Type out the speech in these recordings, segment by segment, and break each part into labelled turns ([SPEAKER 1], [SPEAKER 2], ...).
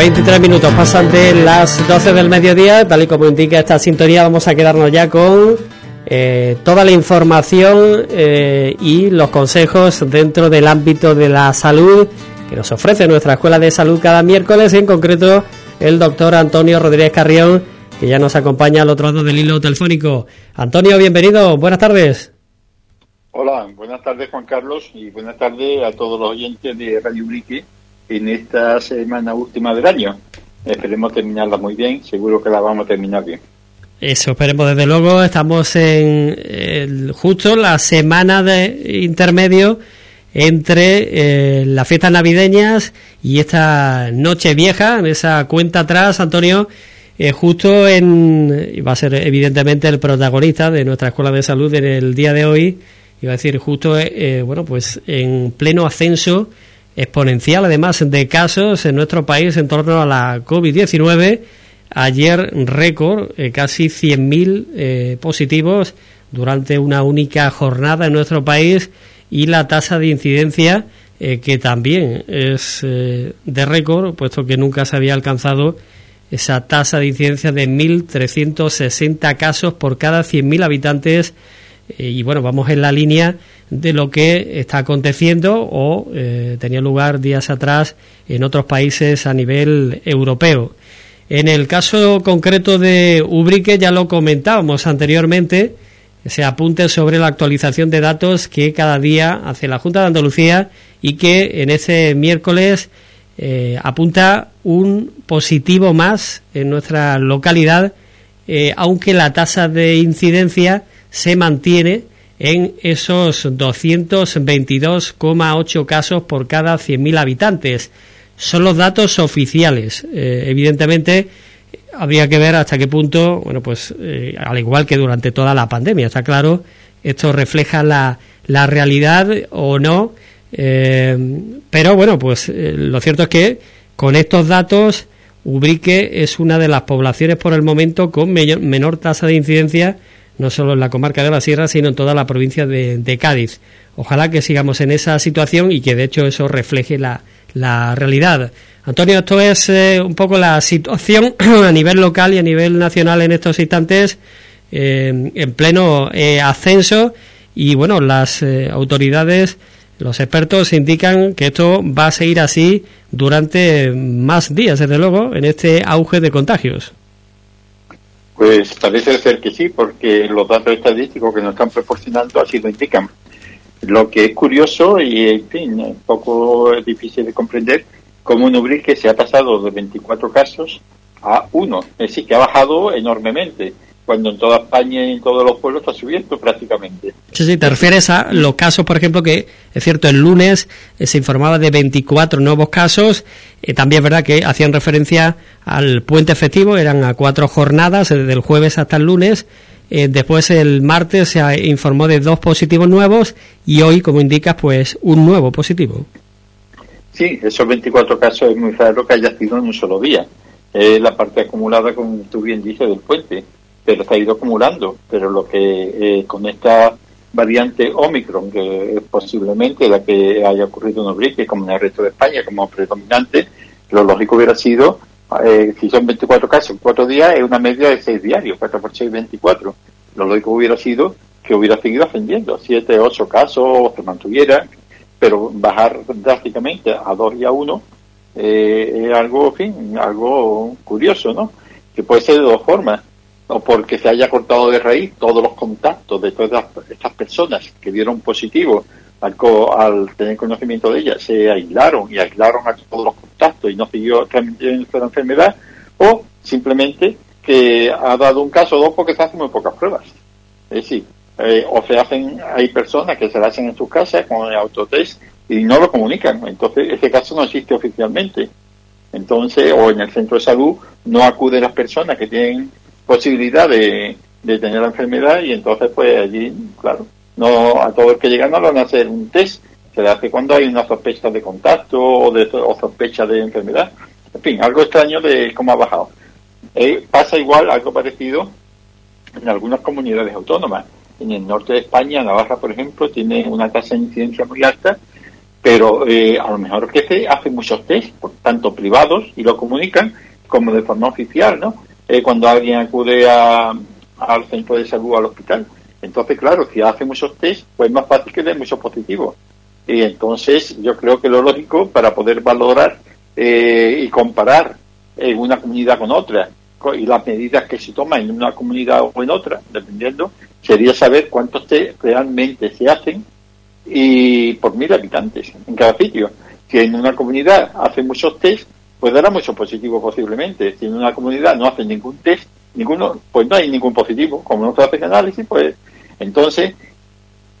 [SPEAKER 1] 23 minutos pasan de las 12 del mediodía, tal y como indica esta sintonía, vamos a quedarnos ya con eh, toda la información eh, y los consejos dentro del ámbito de la salud que nos ofrece nuestra Escuela de Salud cada miércoles, en concreto el doctor Antonio Rodríguez Carrión, que ya nos acompaña al otro lado del hilo telefónico. Antonio, bienvenido, buenas tardes.
[SPEAKER 2] Hola, buenas tardes Juan Carlos y buenas tardes a todos los oyentes de Radio Ubrique en esta semana última del año. Esperemos terminarla muy bien, seguro que la vamos a terminar bien.
[SPEAKER 1] Eso, esperemos desde luego. Estamos en justo la semana de intermedio entre eh, las fiestas navideñas y esta noche vieja, en esa cuenta atrás, Antonio, eh, justo en, va a ser evidentemente el protagonista de nuestra escuela de salud en el día de hoy, iba a decir justo, eh, bueno, pues en pleno ascenso exponencial además de casos en nuestro país en torno a la COVID-19. Ayer récord, eh, casi 100.000 eh, positivos durante una única jornada en nuestro país y la tasa de incidencia eh, que también es de récord, puesto que nunca se había alcanzado esa tasa de incidencia de 1.360 casos por cada 100.000 habitantes y bueno, vamos en la línea de lo que está aconteciendo o eh, tenía lugar días atrás en otros países a nivel europeo. En el caso concreto de Ubrique ya lo comentábamos anteriormente, se apunte sobre la actualización de datos que cada día hace la Junta de Andalucía y que en ese miércoles eh, apunta un positivo más en nuestra localidad, eh, aunque la tasa de incidencia se mantiene en esos 222,8 casos por cada 100.000 habitantes. Son los datos oficiales. Eh, evidentemente, habría que ver hasta qué punto, bueno, pues eh, al igual que durante toda la pandemia, está claro, esto refleja la, la realidad o no. Eh, pero bueno, pues lo cierto es que con estos datos, Ubrique es una de las poblaciones por el momento con menor tasa de incidencia no solo en la comarca de la Sierra, sino en toda la provincia de, Cádiz. Ojalá que sigamos en esa situación y que de hecho eso refleje la, realidad. Antonio, esto es eh, un poco la situación a nivel local y a nivel nacional en estos instantes, eh, en pleno eh, ascenso, y bueno, las autoridades, los expertos indican que esto va a seguir así durante más días, desde luego, en este auge de contagios.
[SPEAKER 2] Pues parece ser que sí, porque los datos estadísticos que nos están proporcionando así lo indican. Lo que es curioso y, en fin, un poco difícil de comprender, cómo un Ubrique se ha pasado de 24 casos a uno. Es decir, que ha bajado enormemente cuando en toda España y en todos los pueblos está subiendo prácticamente.
[SPEAKER 1] Sí, sí, te refieres a los casos, por ejemplo, que es cierto, el lunes eh, se informaba de 24 nuevos casos, eh, también es verdad que hacían referencia al puente efectivo, eran a cuatro jornadas, eh, desde el jueves hasta el lunes, después el martes se informó de dos positivos nuevos y hoy, como indicas, pues un nuevo positivo.
[SPEAKER 2] Sí, esos 24 casos es muy raro que haya sido en un solo día. Es la parte acumulada, como tú bien dices, del puente pero se ha ido acumulando. Pero lo que eh, con esta variante Omicron, que es posiblemente la que haya ocurrido en Ubrique, como en el resto de España, como predominante, lo lógico hubiera sido, eh, si son 24 casos en 4 días, es una media de 6 diarios, 4 por 6, 24. Lo lógico hubiera sido que hubiera seguido ascendiendo, 7, 8 casos, se mantuviera, pero bajar drásticamente a 2 y a 1 eh, es algo, fin, algo curioso, ¿no? Que puede ser de dos formas o porque se haya cortado de raíz todos los contactos de todas estas personas que dieron positivo al, al tener conocimiento de ella, se aislaron y aislaron a todos los contactos y no siguió transmitiendo la enfermedad, o simplemente que ha dado un caso o dos porque se hacen muy pocas pruebas. Es decir, eh, o se hacen, hay personas que se la hacen en sus casas con el autotest y no lo comunican. Entonces, ese caso no existe oficialmente. Entonces, o en el centro de salud no acuden las personas que tienen posibilidad de, tener la enfermedad y entonces pues allí, claro, no a todo el que llega no le van a hacer un test, se le hace cuando hay una sospecha de contacto o, de, o sospecha de enfermedad. En fin, algo extraño de cómo ha bajado. Eh, pasa igual, algo parecido en algunas comunidades autónomas. En el norte de España, Navarra, por ejemplo, tiene una tasa de incidencia muy alta pero eh, a lo mejor que se hacen muchos test, tanto privados y lo comunican, como de forma oficial, ¿no? Eh, cuando alguien acude a, al centro de salud, al hospital. Entonces, claro, si hace muchos test, pues es más fácil que den muchos positivos. Y entonces, yo creo que lo lógico para poder valorar eh, y comparar en una comunidad con otra y las medidas que se toman en una comunidad o en otra, dependiendo, sería saber cuántos test realmente se hacen y por mil habitantes en cada sitio. Si en una comunidad hacen muchos test, pues dará muchos positivos posiblemente. Si en una comunidad no hacen ningún test, ninguno, pues no hay ningún positivo. Como no se hace análisis, pues entonces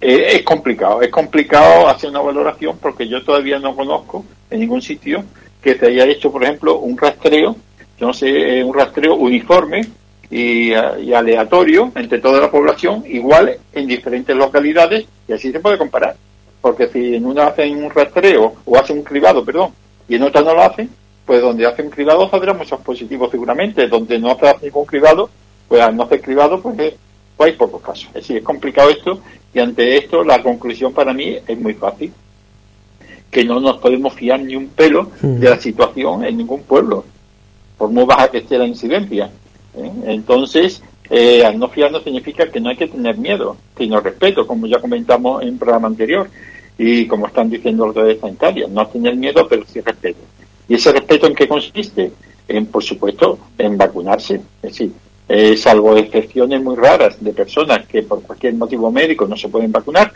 [SPEAKER 2] eh, es complicado. Es complicado hacer una valoración porque yo todavía no conozco en ningún sitio que se haya hecho, por ejemplo, un rastreo, yo no sé, eh, un rastreo uniforme y, y, aleatorio entre toda la población, igual en diferentes localidades, y así se puede comparar. Porque si en una hacen un rastreo, o hacen un cribado, perdón, y en otra no lo hacen, pues donde hacen cribado saldrán muchos positivos seguramente, donde no hace ningún cribado, pues al no hacer cribado, pues, pues hay pocos casos. Es decir, es complicado esto, y ante esto la conclusión para mí es muy fácil que no nos podemos fiar ni un pelo de la situación en ningún pueblo, por muy baja que esté la incidencia. ¿eh? Entonces, eh, al no fiarnos significa que no hay que tener miedo, sino respeto, como ya comentamos en el programa anterior, y como están diciendo los de sanitarias, no tener miedo, pero sí respeto. ¿Y ese respeto en qué consiste? En, por supuesto, en vacunarse. Es decir, salvo excepciones muy raras de personas que por cualquier motivo médico no se pueden vacunar,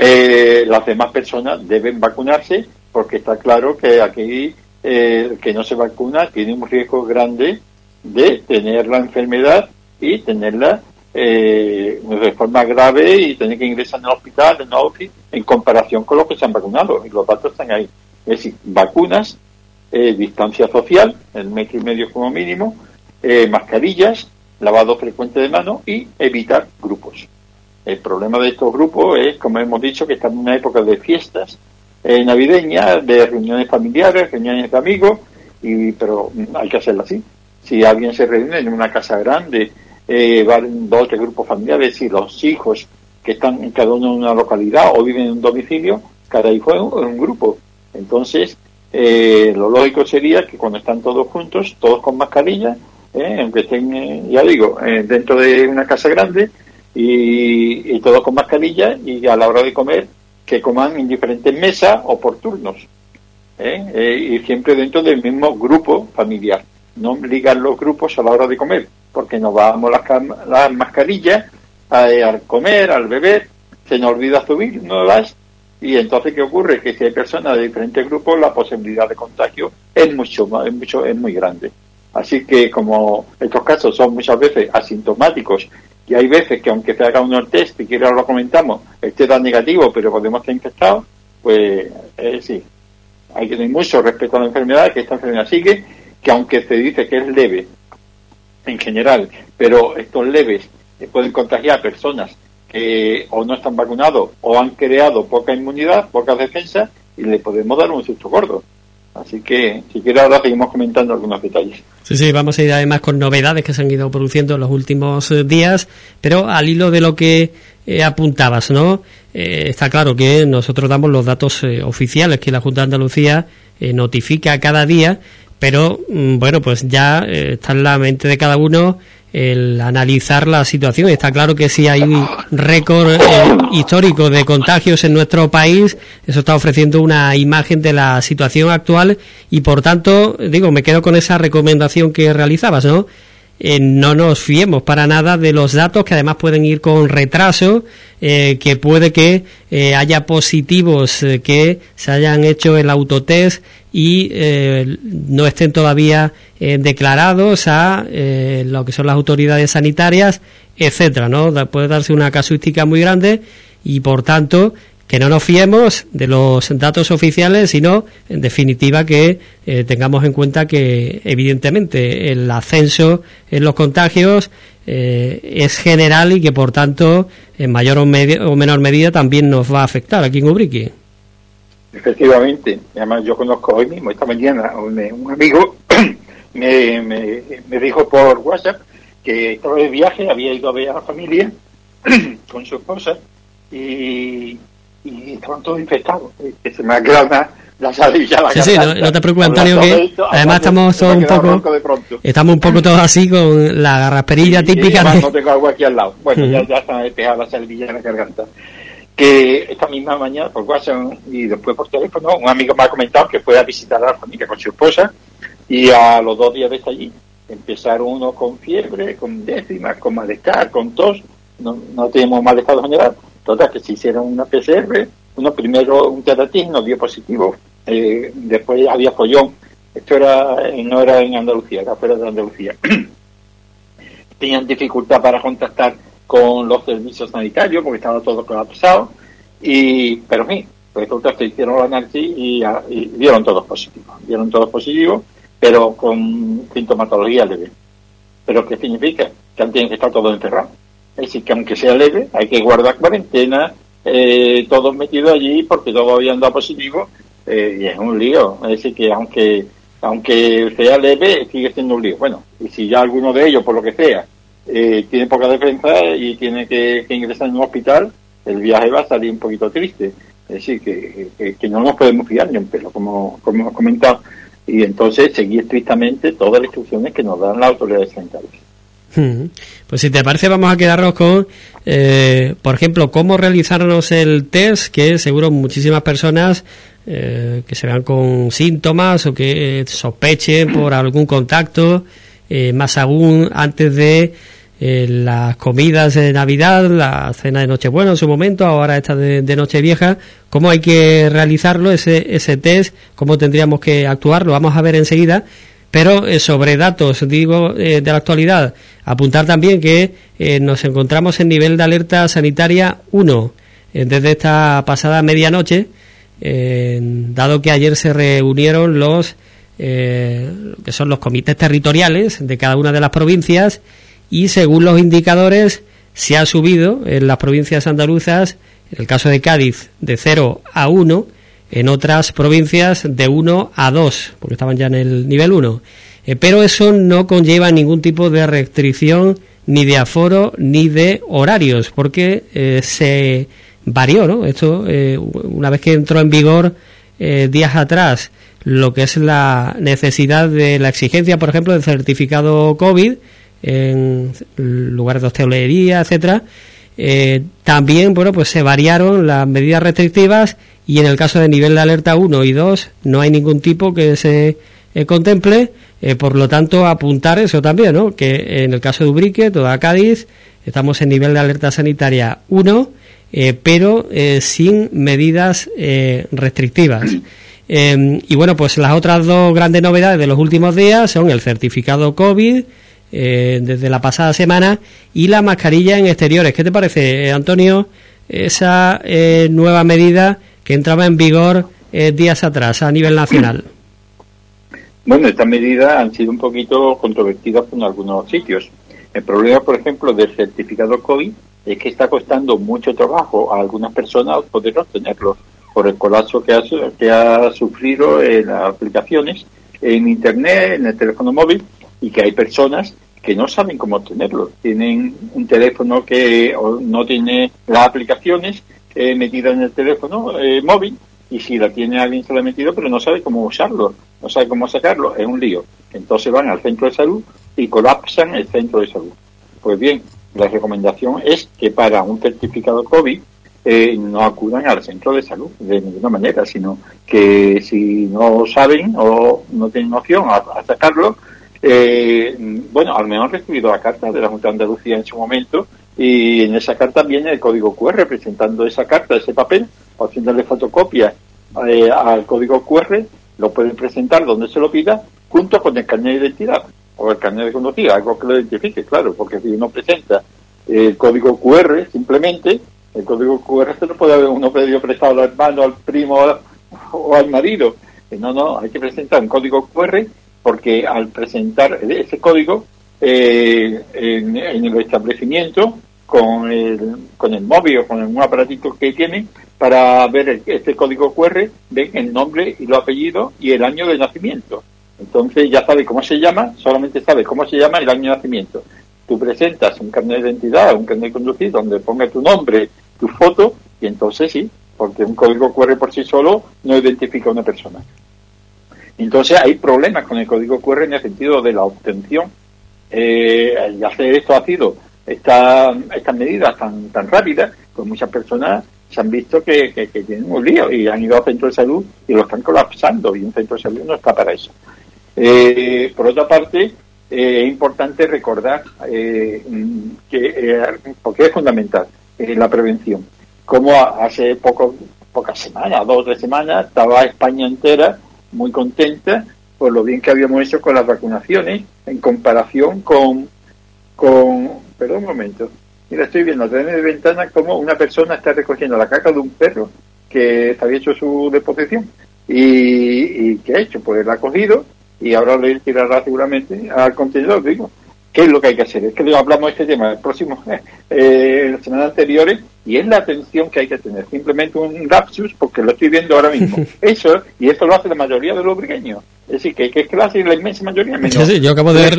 [SPEAKER 2] eh, las demás personas deben vacunarse porque está claro que aquí eh, que no se vacuna tiene un riesgo grande de tener la enfermedad y tenerla eh, de forma grave y tener que ingresar en el hospital, en la en comparación con los que se han vacunado. Y los datos están ahí. Es decir, vacunas, eh, distancia social, el metro y medio como mínimo, mascarillas, lavado frecuente de manos y evitar grupos. El problema de estos grupos es, como hemos dicho, que están en una época de fiestas eh, navideñas, de reuniones familiares, reuniones de amigos, y, pero hay que hacerlo así. Si alguien se reúne en una casa grande, eh, van dos o tres grupos familiares y los hijos que están en cada uno en una localidad o viven en un domicilio, cada hijo es un, grupo. Entonces, eh, lo lógico sería que cuando están todos juntos, todos con mascarilla, eh, aunque estén, eh, ya digo, dentro de una casa grande, y, todos con mascarilla y a la hora de comer que coman en diferentes mesas o por turnos. ¿eh? Eh, y siempre dentro del mismo grupo familiar. No ligar los grupos a la hora de comer, porque nos vamos las, las mascarillas al comer, al beber, se nos olvida subir, no las y entonces qué ocurre que si hay personas de diferentes grupos la posibilidad de contagio es mucho es mucho es muy grande. Así que como estos casos son muchas veces asintomáticos y hay veces que aunque se haga uno test, y que ahora lo comentamos, esté tan negativo, pero podemos estar infectados, pues eh, sí, hay que tener mucho respeto a la enfermedad, que esta enfermedad sigue, que aunque se dice que es leve en general, pero estos leves pueden contagiar a personas que o no están vacunados o han creado poca inmunidad, poca defensa, y le podemos dar un susto gordo. Así que, si quiere, ahora seguimos comentando algunos detalles.
[SPEAKER 1] Sí, sí, vamos a ir además con novedades que se han ido produciendo en los últimos eh, días, pero al hilo de lo que eh, apuntabas, ¿no? Eh, está claro que nosotros damos los datos oficiales que la Junta de Andalucía notifica cada día, pero mm, bueno, pues ya está en la mente de cada uno el analizar la situación. Está claro que si hay récord eh, histórico de contagios en nuestro país, eso está ofreciendo una imagen de la situación actual y por tanto, digo, me quedo con esa recomendación que realizabas, ¿no? Eh, no nos fiemos para nada de los datos que además pueden ir con retraso, eh, que puede que eh, haya positivos que se hayan hecho el autotest y no estén todavía declarados a lo que son las autoridades sanitarias, etcétera, ¿no? Puede darse una casuística muy grande y por tanto que no nos fiemos de los datos oficiales, sino, en definitiva, que eh, tengamos en cuenta que, evidentemente, el ascenso en los contagios eh, es general y que, por tanto, en mayor o, menor medida también nos va a afectar aquí en Ubrique.
[SPEAKER 2] Efectivamente, además yo conozco hoy mismo, esta mañana, un, amigo me, me, dijo por WhatsApp que estaba de viaje, había ido a ver a la familia con su esposa y y estaban todos infectados. Que se me ha quedado una, la salilla la
[SPEAKER 1] Sí, sí, no, te preocupes, Antonio, que además estamos todos un poco. Estamos un poco todos así con la garrasperilla típica.
[SPEAKER 2] de... No tengo algo aquí al lado. Bueno, ya, ya está despejada la salilla en la garganta. Que esta misma mañana por WhatsApp y después por teléfono, un amigo me ha comentado que fue a visitar a la familia con su esposa y a los dos días de estar allí empezaron uno con fiebre, con décimas, con malestar, con tos. No, no tenemos malestar general. Total, que se hicieron una PCR, uno primero un teratín nos dio positivo eh, después había follón. Esto era, no era en Andalucía, era fuera de Andalucía. Tenían dificultad para contactar con los servicios sanitarios porque estaba todo colapsado. Y, pero en fin, pues se hicieron el análisis y, y dieron todos positivos. Dieron todos positivos, pero con sintomatología leve. ¿Pero qué significa? Que tienen que estar todos encerrados. Es decir, que aunque sea leve, hay que guardar cuarentena, eh, todos metidos allí porque todos habían dado positivo eh, y es un lío. Es decir, que aunque aunque sea leve, sigue siendo un lío. Bueno, y si ya alguno de ellos, por lo que sea, eh, tiene poca defensa y tiene que, ingresar en un hospital, el viaje va a salir un poquito triste. Es decir, que, que, no nos podemos fiar ni un pelo, como, como hemos comentado. Y entonces seguir estrictamente todas las instrucciones que nos dan las autoridades sanitarias.
[SPEAKER 1] Pues si te parece vamos a quedarnos con, eh, por ejemplo, cómo realizarnos el test, que seguro muchísimas personas eh, que se vean con síntomas o que sospechen por algún contacto, eh, más aún antes de eh, las comidas de Navidad, la cena de Nochebuena en su momento, ahora esta de, de Nochevieja, cómo hay que realizarlo, ese, ese test, cómo tendríamos que actuar, lo vamos a ver enseguida, pero sobre datos, digo, de la actualidad, apuntar también que nos encontramos en nivel de alerta sanitaria 1 desde esta pasada medianoche, dado que ayer se reunieron los eh, que son los comités territoriales de cada una de las provincias y según los indicadores se ha subido en las provincias andaluzas, en el caso de Cádiz, de 0 a 1, en otras provincias de 1 a 2, porque estaban ya en el nivel 1. Eh, pero eso no conlleva ningún tipo de restricción ni de aforo ni de horarios, porque eh, se varió, ¿no? Esto, eh, una vez que entró en vigor eh, días atrás, lo que es la necesidad de la exigencia, por ejemplo, del certificado COVID en lugares de hostelería, etcétera, también, bueno, pues se variaron las medidas restrictivas y en el caso de nivel de alerta 1 y 2 no hay ningún tipo que se contemple, por lo tanto apuntar eso también, ¿no? Que en el caso de Ubrique, toda Cádiz, estamos en nivel de alerta sanitaria 1 eh, pero eh, sin medidas eh, restrictivas. y bueno, pues las otras dos grandes novedades de los últimos días son el certificado COVID desde la pasada semana y la mascarilla en exteriores. ¿Qué te parece, Antonio, esa nueva medida que entraba en vigor días atrás a nivel nacional?
[SPEAKER 2] Bueno, estas medidas han sido un poquito controvertidas en algunos sitios. El problema, por ejemplo, del certificado COVID es que está costando mucho trabajo a algunas personas poder obtenerlo por el colapso que ha, que ha sufrido en las aplicaciones, en Internet, en el teléfono móvil, y que hay personas que no saben cómo obtenerlo. Tienen un teléfono que no tiene las aplicaciones eh, metidas en el teléfono eh, móvil, y si la tiene alguien se lo ha metido, pero no sabe cómo usarlo, no sabe cómo sacarlo, es un lío. Entonces van al centro de salud y colapsan el centro de salud. Pues bien, la recomendación es que para un certificado COVID eh, no acudan al centro de salud de ninguna manera, sino que si no saben o no tienen opción a, sacarlo, eh, bueno, al menos han recibido la carta de la Junta de Andalucía en su momento y en esa carta viene el código QR presentando esa carta, ese papel, haciéndole fotocopia eh, al código QR, lo pueden presentar donde se lo pida, junto con el carnet de identidad o el carnet de conducir, algo que lo identifique, claro, porque si uno presenta el código QR simplemente, el código QR se lo puede haber uno pedido prestado al hermano, al primo o al marido. Eh, no, no, hay que presentar un código QR porque al presentar ese código eh, en, el establecimiento con el, con el móvil o con un aparatito que tiene para ver este código QR, ven el nombre y los apellidos y el año de nacimiento. Entonces ya sabe cómo se llama, solamente sabe cómo se llama el año de nacimiento. Tú presentas un carnet de identidad, un carnet de conducir, donde ponga tu nombre, tu foto, y entonces sí, porque un código QR por sí solo no identifica a una persona. Entonces hay problemas con el código QR en el sentido de la obtención. Eh, y hacer esto ha sido esta, estas medidas tan, tan rápidas, pues muchas personas se han visto que, que, tienen un lío y han ido al centro de salud y lo están colapsando y un centro de salud no está para eso. Eh, por otra parte, eh, es importante recordar eh, que, porque es fundamental, la prevención. Como hace poco, pocas semanas, dos o tres semanas, estaba España entera muy contenta por lo bien que habíamos hecho con las vacunaciones en comparación con, con perdón un momento, mira, estoy viendo a través de ventana como una persona está recogiendo la caca de un perro que había hecho su deposición. ¿Y, y qué ha hecho? Pues la ha cogido y ahora le tirará seguramente al contenedor, digo. ¿Qué es lo que hay que hacer? Es que hablamos de este tema el próximo, eh, las semanas anteriores, y es la atención que hay que tener. Simplemente un lapsus, porque lo estoy viendo ahora mismo. Eso, y esto lo hace la mayoría de los brigueños. Es decir, que, que es que lo hace la inmensa mayoría.
[SPEAKER 1] Menos sí, yo acabo de ver,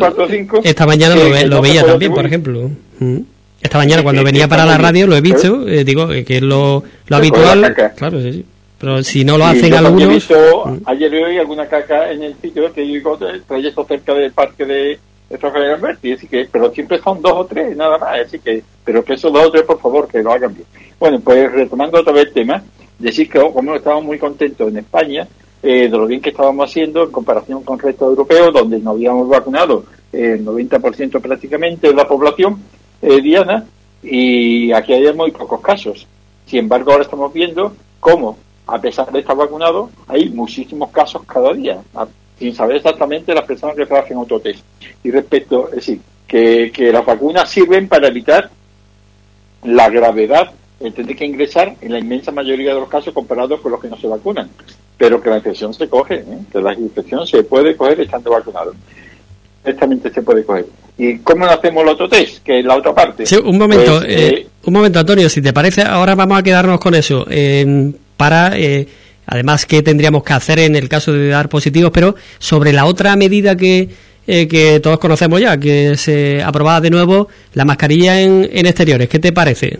[SPEAKER 1] esta mañana lo, veía también, por ejemplo. Mm. Esta mañana cuando venía para la radio lo he visto, eh, digo eh, que es lo, lo habitual. Claro, sí, sí. Pero si no lo hacen algunos... He
[SPEAKER 2] visto mm. ayer y hoy alguna caca en el sitio que yo digo, esto cerca del parque de Trofeo Alberti, así que, pero siempre son dos o tres, nada más, así que, pero que esos dos o tres, por favor, que lo hagan bien. Bueno, pues retomando otra vez el tema, decir que como estábamos muy contentos en España, eh, de lo bien que estábamos haciendo en comparación con el resto europeo, donde no habíamos vacunado el 90% prácticamente de la población eh, diana, y aquí hay muy pocos casos. Sin embargo, ahora estamos viendo cómo a pesar de estar vacunado, hay muchísimos casos cada día, sin saber exactamente las personas que trabajan en autotest. Y respecto, es decir, que, las vacunas sirven para evitar la gravedad el tener que ingresar en la inmensa mayoría de los casos comparados con los que no se vacunan. Pero que la infección se coge, ¿eh? que la infección se puede coger estando vacunado. Exactamente se puede coger. ¿Y cómo hacemos el autotest? Que es la otra parte.
[SPEAKER 1] Sí, un momento, pues, eh, eh, un momento, Antonio, si te parece, ahora vamos a quedarnos con eso para, eh, además, qué tendríamos que hacer en el caso de dar positivos, pero sobre la otra medida que, eh, que todos conocemos ya, que se aprobaba de nuevo, la mascarilla en, exteriores. ¿Qué te parece?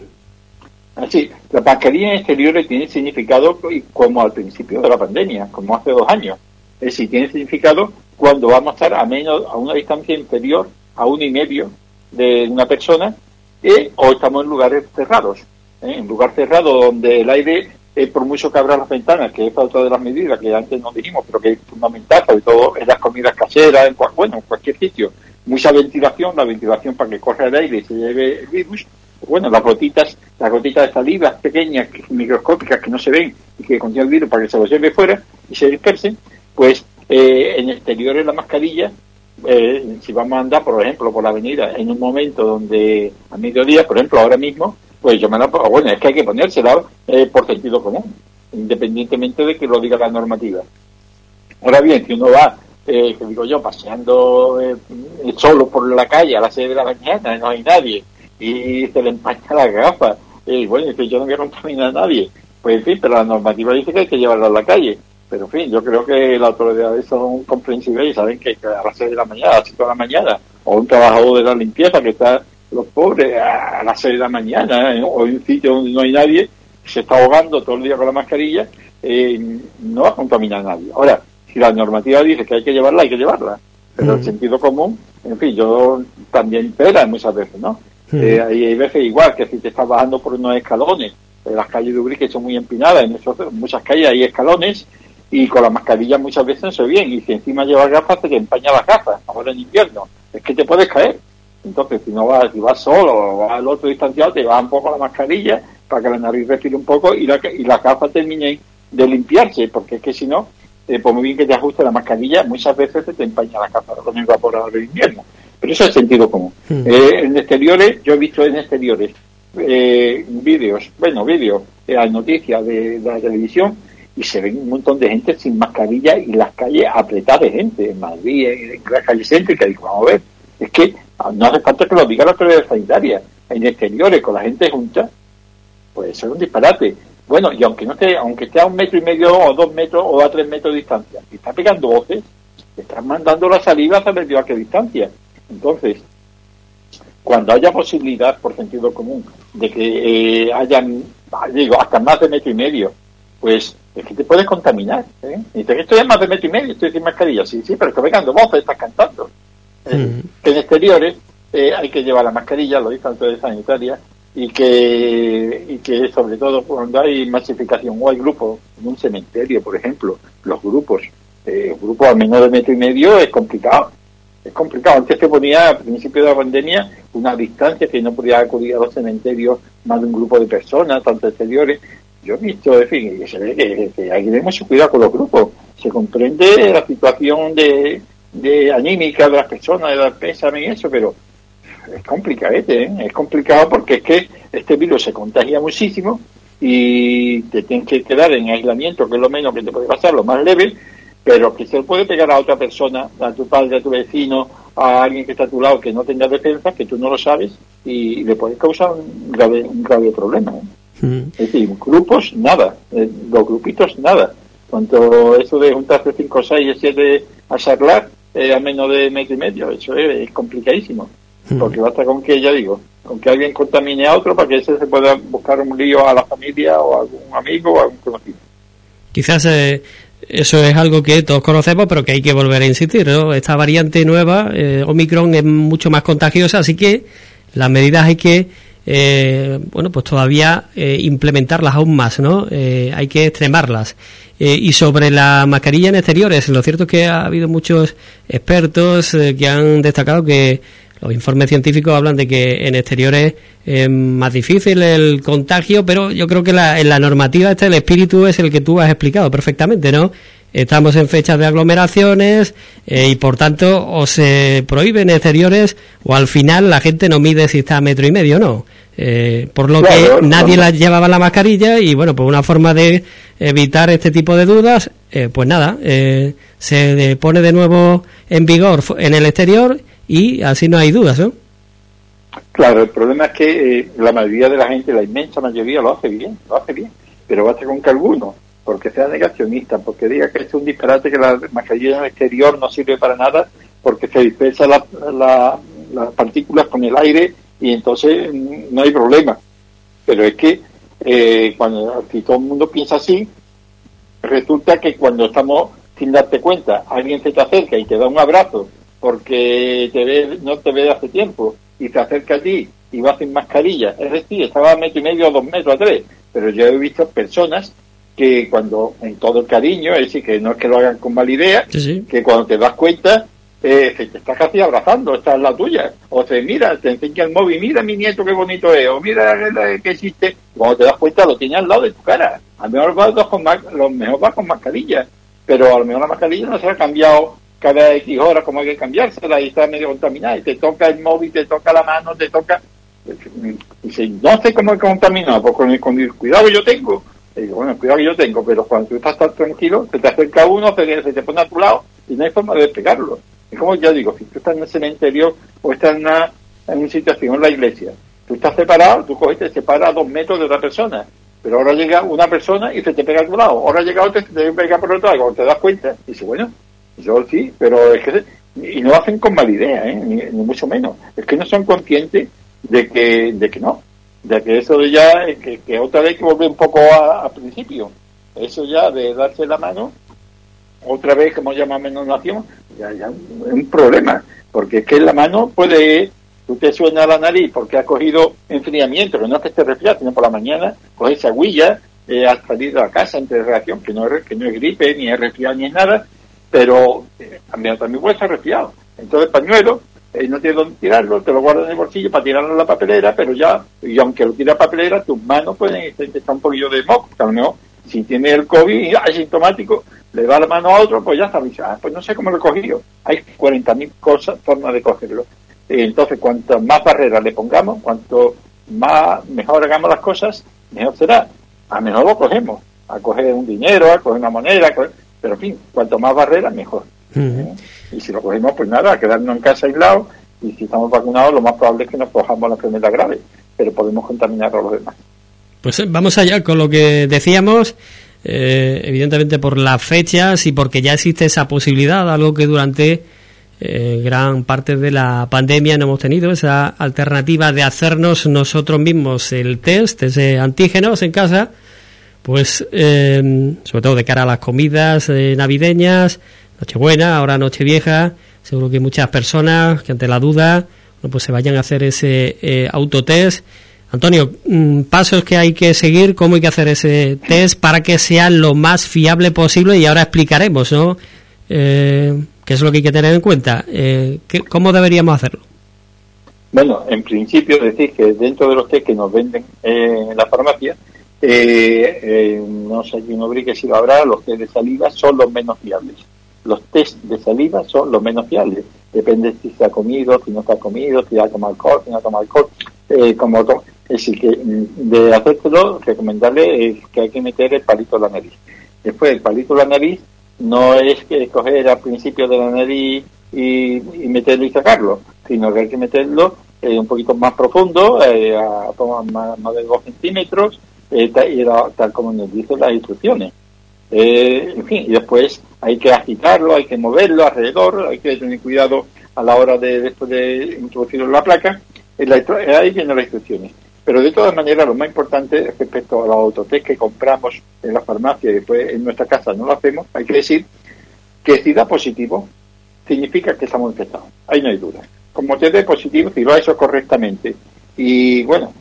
[SPEAKER 2] Así, la mascarilla en exteriores tiene significado como al principio de la pandemia, como hace dos años. Es decir, tiene significado cuando vamos a estar a menos a una distancia inferior a uno y medio de una persona eh, o estamos en lugares cerrados. En lugar cerrado donde el aire eh, por mucho que abra las ventanas, que es otra de las medidas que antes no dijimos, pero que es fundamental, sobre todo en las comidas caseras, en, cualquier sitio, mucha ventilación, la ventilación para que corra el aire y se lleve el virus, bueno, las gotitas, las gotitas de saliva pequeñas, microscópicas, que no se ven y que contienen el virus para que se lo lleve fuera y se dispersen, pues eh, en exteriores la mascarilla eh, si vamos a andar, por ejemplo, por la avenida en un momento donde a mediodía, por ejemplo, ahora mismo, pues yo me la bueno, es que hay que ponérsela eh, por sentido común, independientemente de que lo diga la normativa. Ahora bien, si uno va, eh, que digo yo, paseando eh, solo por la calle a las 6 de la mañana, no hay nadie, y se le empaña la gafa, y bueno, yo no a contaminar a nadie, pues en fin, pero la normativa dice que hay que llevarla a la calle. Pero en fin, yo creo que las autoridades son comprensibles y saben que a las 6 de la mañana, a las 5 de la mañana, o un trabajador de la limpieza que está los pobres a las 6 de la mañana ¿eh? o en un sitio donde no hay nadie, se está ahogando todo el día con la mascarilla, eh, no va a contaminar a nadie. Ahora, si la normativa dice que hay que llevarla, hay que llevarla. Pero el sentido común, en fin, yo también pera muchas veces, ¿no? Eh, hay, veces igual que si te estás bajando por unos escalones, las calles de Ubrique son muy empinadas, en, muchas calles hay escalones, y con la mascarilla muchas veces no se ve bien, y si encima llevas gafas te empaña las gafas, ahora en invierno, es que te puedes caer. Entonces, si no vas, si vas solo o vas al otro distanciado, te vas un poco la mascarilla para que la nariz respire un poco y la, y la gafas terminen de limpiarse, porque es que si no, eh, por muy bien que te ajuste la mascarilla, muchas veces te, te empaña la capa con el evaporador de invierno. Pero eso es sentido común. Hmm. Eh, en exteriores, yo he visto en exteriores eh, vídeos, bueno, vídeos, eh, hay noticias de, la televisión y se ven un montón de gente sin mascarilla y las calles apretadas de gente, en Madrid, en, en las calles céntricas, y vamos a ver, es que no hace falta que lo diga la autoridad sanitaria. En exteriores, con la gente junta, puede ser un disparate. Bueno, y aunque no esté, aunque esté a un metro y medio o dos metros o a tres metros de distancia, y está pegando voces, están mandando la saliva a saber a qué distancia. Entonces, cuando haya posibilidad, por sentido común, de que eh, hayan digo, hasta más de metro y medio, pues es que te puedes contaminar. ¿eh? Dices, esto es más de metro y medio, estoy sin mascarilla. Sí, sí, pero estoy pegando voces, estás cantando. Eh, mm. Que en exteriores eh, hay que llevar la mascarilla, lo dice de sanitaria, y que, y que sobre todo cuando hay masificación o hay grupos, en un cementerio, por ejemplo, los grupos, eh, grupos a menos de metro y medio es complicado. Es complicado. Antes se ponía, al principio de la pandemia, una distancia que no podía acudir a los cementerios más de un grupo de personas, tanto exteriores. Yo he visto, en fin, que, hay que tener mucho cuidado con los grupos. Se comprende la situación de, de anímica de las personas, de dar pésame y eso, pero es complicado, ¿eh? es complicado porque es que este virus se contagia muchísimo y te tienes que quedar en aislamiento, que es lo menos que te puede pasar, lo más leve, pero que se puede pegar a otra persona, a tu padre, a tu vecino, a alguien que está a tu lado que no tenga defensa, que tú no lo sabes, y le puede causar un grave, un grave problema. ¿eh? Mm. Es decir, grupos, nada, eh, los grupitos, nada. Cuanto eso de juntarse 5, 6 y 7 a charlar, a menos de metro y medio, eso es complicadísimo. Porque basta con que, ya digo, con que alguien contamine a otro para que ese se pueda buscar un lío a la familia o a algún amigo o a algún conocido.
[SPEAKER 1] Quizás eh, eso es algo que todos conocemos, pero que hay que volver a insistir. ¿no? Esta variante nueva, eh, Omicron, es mucho más contagiosa, así que las medidas hay que, eh, bueno, pues todavía implementarlas aún más, ¿no? hay que extremarlas. y sobre la mascarilla en exteriores, lo cierto es que ha habido muchos expertos que han destacado que los informes científicos hablan de que en exteriores es más difícil el contagio, pero yo creo que en la normativa este el espíritu es el que tú has explicado perfectamente, ¿no? Estamos en fechas de aglomeraciones eh, y por tanto o se prohíben exteriores o al final la gente no mide si está a metro y medio o no. Eh, por lo que nadie la llevaba la mascarilla y bueno, pues una forma de evitar este tipo de dudas, eh, pues nada, se pone de nuevo en vigor en el exterior y así no hay dudas, ¿no?
[SPEAKER 2] Claro, el problema es que eh, la mayoría de la gente, la inmensa mayoría, lo hace bien, lo hace bien, pero basta con que alguno, porque sea negacionista, porque diga que es un disparate que la mascarilla exterior no sirve para nada, porque se dispersa las partículas con el aire y entonces no hay problema. Pero es que eh, cuando si todo el mundo piensa así, resulta que cuando estamos sin darte cuenta, alguien se te acerca y te da un abrazo porque te ve, no te ve hace tiempo y se acerca a ti y va sin mascarilla. Es decir, estaba a metro y medio, a dos metros, a tres. Pero yo he visto personas que cuando, en todo el cariño, es decir, que no es que lo hagan con mala idea, que cuando te das cuenta, eh, te estás casi abrazando, esta es la tuya. O te mira, te enseña el móvil, mira mi nieto qué bonito es, o mira que existe. Cuando te das cuenta, lo tiene al lado de tu cara. A lo mejor vas con, lo mejor vas con mascarilla, pero a lo mejor la mascarilla no se ha cambiado cada X horas como hay que cambiársela y está medio contaminada y te toca el móvil, te toca la mano, te toca... Dice, no sé cómo he contaminado, pues con el, cuidado que yo tengo. Y digo, bueno, cuidado que yo tengo, pero cuando tú estás tan tranquilo, se te acerca uno, se, te pone a tu lado y no hay forma de despegarlo. Es como ya digo, si tú estás en el cementerio o estás en una, en una situación en la iglesia, tú estás separado, tú coges y te separas dos metros de otra persona. Pero ahora llega una persona y se te pega a tu lado. Ahora llega otra y se te pega por otro lado. Te das cuenta, dice, bueno, yo sí, pero es que y no lo hacen con mala idea, ¿eh? ni, mucho menos. Es que no son conscientes de que, de que no, de que eso de ya, que, que otra vez que volver un poco a, principio. Eso ya de darse la mano, otra vez como llama menos nación, ya, ya es un problema, porque es que la mano puede, tú te suena la nariz porque ha cogido enfriamiento, que no es que esté resfriado, sino por la mañana, coges agüilla, eh, has salido a casa entre reacción, que no es, que no es gripe, ni es resfriado, ni es nada, pero eh, también, también puede estar resfriado. Entonces, el pañuelo, eh, no tienes dónde tirarlo, te lo guardas en el bolsillo para tirarlo en la papelera, pero ya, y aunque lo tire a papelera, tus manos pueden estar un poquillo de moco. A lo si tiene el COVID asintomático, le da la mano a otro, pues ya está, ah, pues no sé cómo lo he cogido. Hay 40.000 cosas, formas de cogerlo. Entonces, cuanto más barreras le pongamos, cuanto más mejor hagamos las cosas, mejor será. A mejor lo cogemos. A coger un dinero, a coger una moneda, a coger pero en fin, cuanto más barreras, mejor. ¿Eh? Y si lo cogemos, pues nada, quedarnos en casa aislados. Y si estamos vacunados, lo más probable es que nos cojamos la enfermedad grave, pero podemos contaminar a los demás.
[SPEAKER 1] Pues eh, vamos allá con lo que decíamos. Eh, evidentemente por las fechas y porque ya existe esa posibilidad, algo que durante eh, gran parte de la pandemia no hemos tenido esa alternativa de hacernos nosotros mismos el test, ese antígenos en casa, pues eh, sobre todo de cara a las comidas navideñas, Nochebuena, ahora Nochevieja, seguro que muchas personas que ante la duda pues se vayan a hacer ese autotest. Antonio, mm, pasos que hay que seguir, cómo hay que hacer ese test para que sea lo más fiable posible y ahora explicaremos, ¿no? Eh, ¿Qué es lo que hay que tener en cuenta? Eh, ¿Cómo deberíamos hacerlo?
[SPEAKER 2] Bueno, en principio decir que dentro de los test que nos venden en la farmacia, eh, no sé quién obligue si lo habrá, los test de saliva son los menos fiables. Los test de saliva son los menos fiables. Depende si se ha comido, si no se ha comido, si ha tomado alcohol, si no ha tomado alcohol. como es decir, que mm, de hacértelo, recomendarle que hay que meter el palito en la nariz. Después, el palito en la nariz no es que coger al principio de la nariz y, meterlo y sacarlo, sino que hay que meterlo eh, un poquito más profundo, eh, a, más, de dos centímetros, eh, tal, como nos dicen las instrucciones. En fin, y después hay que agitarlo, hay que moverlo alrededor, hay que tener cuidado a la hora de después de introducirlo en la placa, ahí vienen las instrucciones. Pero de todas maneras, lo más importante respecto a los autotest que compramos en la farmacia y después en nuestra casa no lo hacemos, hay que decir que si da positivo, significa que estamos infectados. Ahí no hay duda. Como te dé positivo, si lo ha correctamente, y bueno,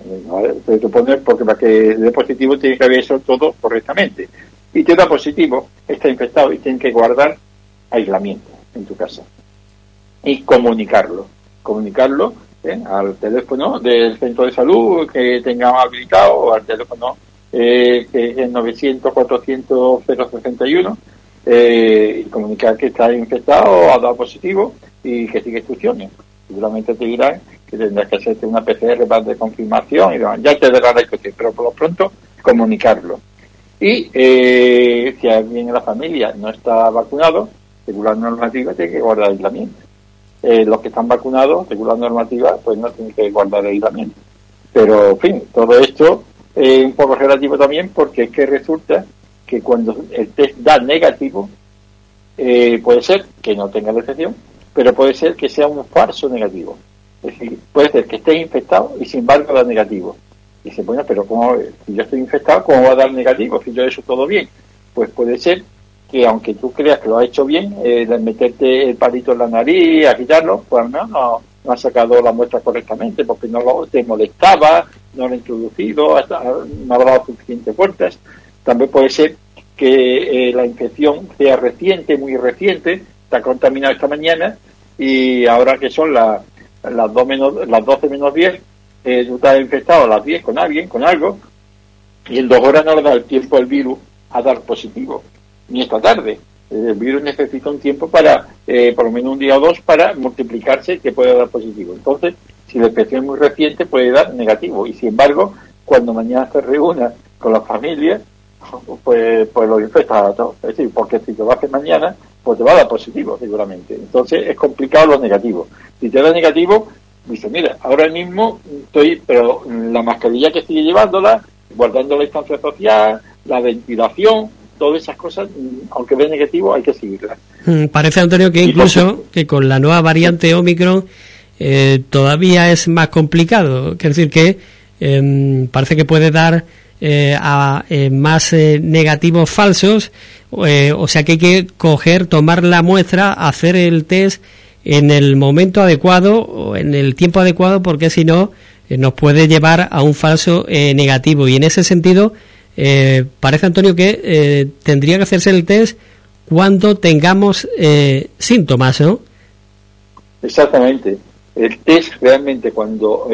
[SPEAKER 2] se supone porque para que dé positivo tiene que haber hecho todo correctamente. Y te da positivo, está infectado y tiene que guardar aislamiento en tu casa. Y comunicarlo. Comunicarlo ¿eh? al teléfono del centro de salud que tengamos habilitado o al teléfono eh, que es el 900 400 061 eh, y comunicar que está infectado ha dado positivo y que sigue instrucciones. Seguramente te dirán que tendrás que hacerte una PCR de confirmación y ya te dará la instrucción, pero por lo pronto comunicarlo. Y eh, si alguien en la familia no está vacunado, según la normativa, tiene que guardar aislamiento eh, los que están vacunados, según la normativa, pues no tienen que guardar aislamiento. Pero, en fin, todo esto es un poco relativo también porque es que resulta que cuando el test da negativo, eh, puede ser que no tenga excepción, pero puede ser que sea un falso negativo. Es decir, puede ser que esté infectado y sin embargo da negativo. Y dice, bueno, pero ¿cómo, si yo estoy infectado, ¿cómo va a dar negativo? Si yo he hecho todo bien. Pues puede ser que aunque tú creas que lo ha hecho bien, eh, de meterte el palito en la nariz, agitarlo, pues no, no, ha sacado la muestra correctamente porque no lo, te molestaba, no lo ha introducido, no ha dado suficientes fuerzas. También puede ser que eh, la infección sea reciente, muy reciente, está contaminado esta mañana y ahora que son las, las, menos, las 12 menos 10, eh, tú estás infectado a las 10 con alguien, con algo, y en dos horas no le da el tiempo al virus a dar positivo ni esta tarde. El virus necesita un tiempo para, eh, por lo menos un día o dos, para multiplicarse que puede dar positivo. Entonces, si la infección es muy reciente, puede dar negativo. Y sin embargo, cuando mañana se reúna con la familia, pues, pues lo infecta a todos. Es decir, porque si a hacer mañana, pues te va a dar positivo, seguramente. Entonces, es complicado lo negativo. Si te da negativo, dice, mira, ahora mismo estoy, pero la mascarilla que estoy llevándola, guardando la distancia social, la ventilación, todas esas cosas, aunque ve negativo, hay que seguirlas.
[SPEAKER 1] Mm, parece, Antonio, que incluso que con la nueva variante Omicron eh, todavía es más complicado. Es decir, que em, parece que puede dar eh, a eh, más negativos falsos, o sea que hay que coger, tomar la muestra, hacer el test en el momento adecuado o en el tiempo adecuado, porque si no nos puede llevar a un falso negativo. Y en ese sentido, eh, parece, Antonio, que eh, tendría que hacerse el test cuando tengamos eh, síntomas, ¿no?
[SPEAKER 2] Exactamente. El test realmente cuando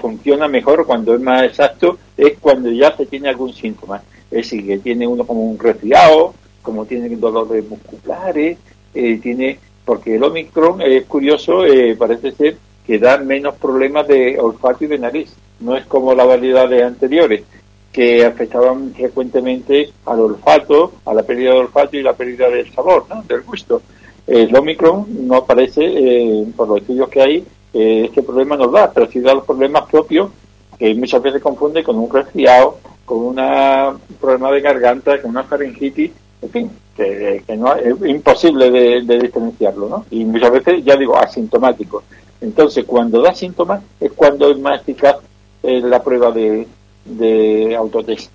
[SPEAKER 2] funciona mejor, cuando es más exacto, es cuando ya se tiene algún síntoma. Es decir, que tiene uno como un resfriado, como tiene dolores musculares, tiene porque el Omicron es curioso, parece ser que da menos problemas de olfato y de nariz. No es como las variedades anteriores, que afectaban frecuentemente al olfato, a la pérdida de olfato y la pérdida del sabor, del gusto. El Omicron no aparece, eh, por los estudios que hay, eh, este problema no da, pero sí da los problemas propios que muchas veces confunde con un resfriado, con un problema de garganta, con una faringitis en fin, que, no es imposible de, diferenciarlo, ¿no? Y muchas veces, ya digo, asintomático. Entonces, cuando da síntomas es cuando es más eficaz eh, la prueba de, de autotest.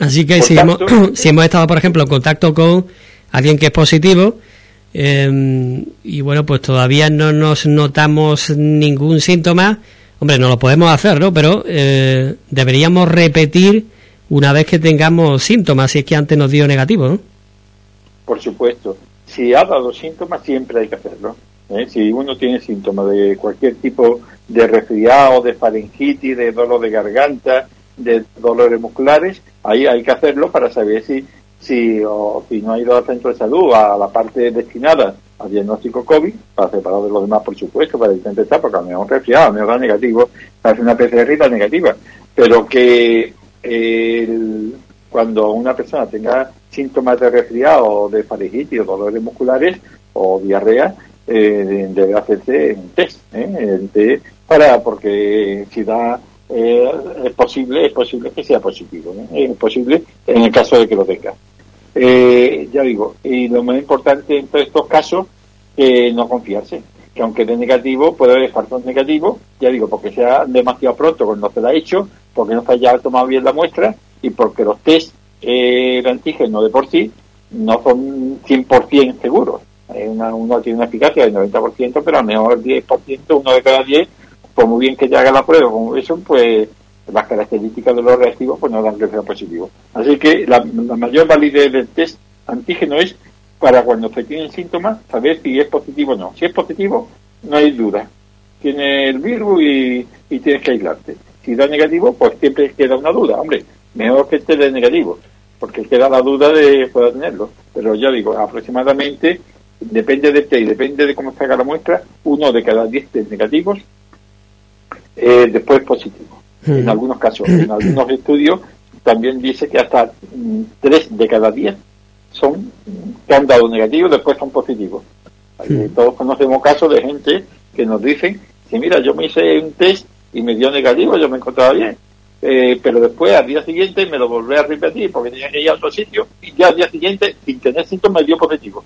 [SPEAKER 1] Así que si, hemos, si hemos estado, por ejemplo, en contacto con alguien que es positivo, em, y bueno, pues todavía no nos notamos ningún síntoma, hombre, no lo podemos hacer, ¿no? Pero eh, deberíamos repetir una vez que tengamos síntomas, si es que antes nos dio negativo, ¿no?
[SPEAKER 2] Por supuesto. Si ha dado síntomas, siempre hay que hacerlo. ¿eh? Si uno tiene síntomas de cualquier tipo de resfriado, de faringitis, de dolor de garganta, de dolores musculares, ahí hay que hacerlo para saber si si, o, si no ha ido al centro de salud a la parte destinada al diagnóstico COVID, para separar de los demás, por supuesto, para intentar, porque a lo mejor resfriado, a lo mejor negativo, hacer una PCR negativa, pero que cuando una persona tenga síntomas de resfriado, de faringitis o dolores musculares o diarrea, eh, debe hacerse un test, ¿eh? para, porque si da eh, es posible es posible que sea positivo es posible en el caso de que lo tenga eh, ya digo y lo más importante en todos estos casos que no confiarse que aunque de negativo puede haber falsos negativos ya digo porque sea demasiado pronto cuando se la ha hecho porque no se haya tomado bien la muestra y porque los test eh, de antígeno de por sí no son 100% seguros. Uno tiene una eficacia del 90% pero a lo mejor el 10% uno de cada 10 por muy bien que ya haga la prueba, como eso, pues las características de los reactivos pues no dan que sea positivo. Así que la, mayor validez del test antígeno es para cuando se tienen síntomas saber si es positivo o no. Si es positivo, no hay duda. Tiene el virus y, tienes que aislarte. Si da negativo, pues siempre queda una duda. Hombre, mejor que esté de negativo, porque queda la duda de poder tenerlo. Pero ya digo, aproximadamente, depende de qué y depende de cómo se haga la muestra, uno de cada diez test negativos eh, después positivo. En algunos casos, en algunos estudios también dice que hasta 3 mm, de cada 10 son que han dado negativos, después son positivos. Todos conocemos casos de gente que nos dicen que mira, yo me hice un test y me dio negativo, yo me encontraba bien. Eh, pero después al día siguiente me lo volví a repetir porque tenía que ir a otro sitio y ya al día siguiente, sin tener síntomas, me dio positivo.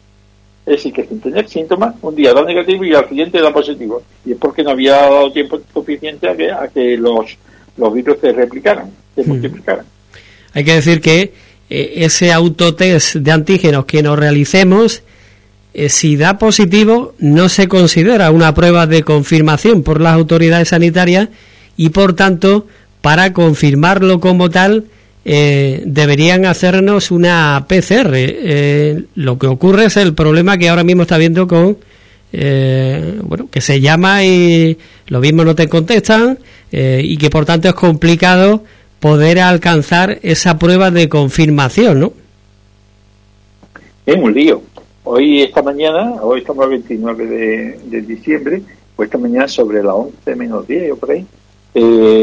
[SPEAKER 2] Es decir, que sin tener síntomas, un día da negativo y al siguiente da positivo. Y es porque no había dado tiempo suficiente a que, a que los, los virus se replicaran, se hmm. multiplicaran.
[SPEAKER 1] Hay que decir que eh, ese autotest de antígenos que nos realicemos, eh, si da positivo, no se considera una prueba de confirmación por las autoridades sanitarias y, por tanto, para confirmarlo como tal, eh, deberían hacernos una PCR. Eh, lo que ocurre es el problema que ahora mismo está viendo con, eh, bueno, que se llama y lo mismo no te contestan y que por tanto es complicado poder alcanzar esa prueba de confirmación, ¿no?
[SPEAKER 2] Es un lío. Hoy, esta mañana, hoy estamos el 29 de, diciembre, pues esta mañana sobre las 11 menos 10 o por ahí,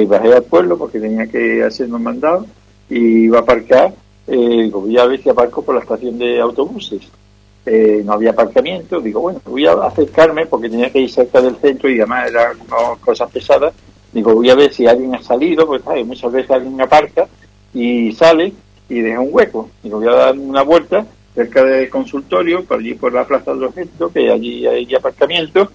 [SPEAKER 2] bajé al pueblo porque tenía que hacerme un mandado y iba a aparcar, eh, digo, voy a ver si aparco por la estación de autobuses. Eh, no había aparcamiento, digo, bueno, voy a acercarme porque tenía que ir cerca del centro y además eran cosas pesadas. Digo, voy a ver si alguien ha salido, porque ¿sabes? muchas veces alguien aparca y sale y deja un hueco. Digo, voy a dar una vuelta cerca del consultorio, por allí por la plaza de los ejércitos, que allí hay aparcamiento,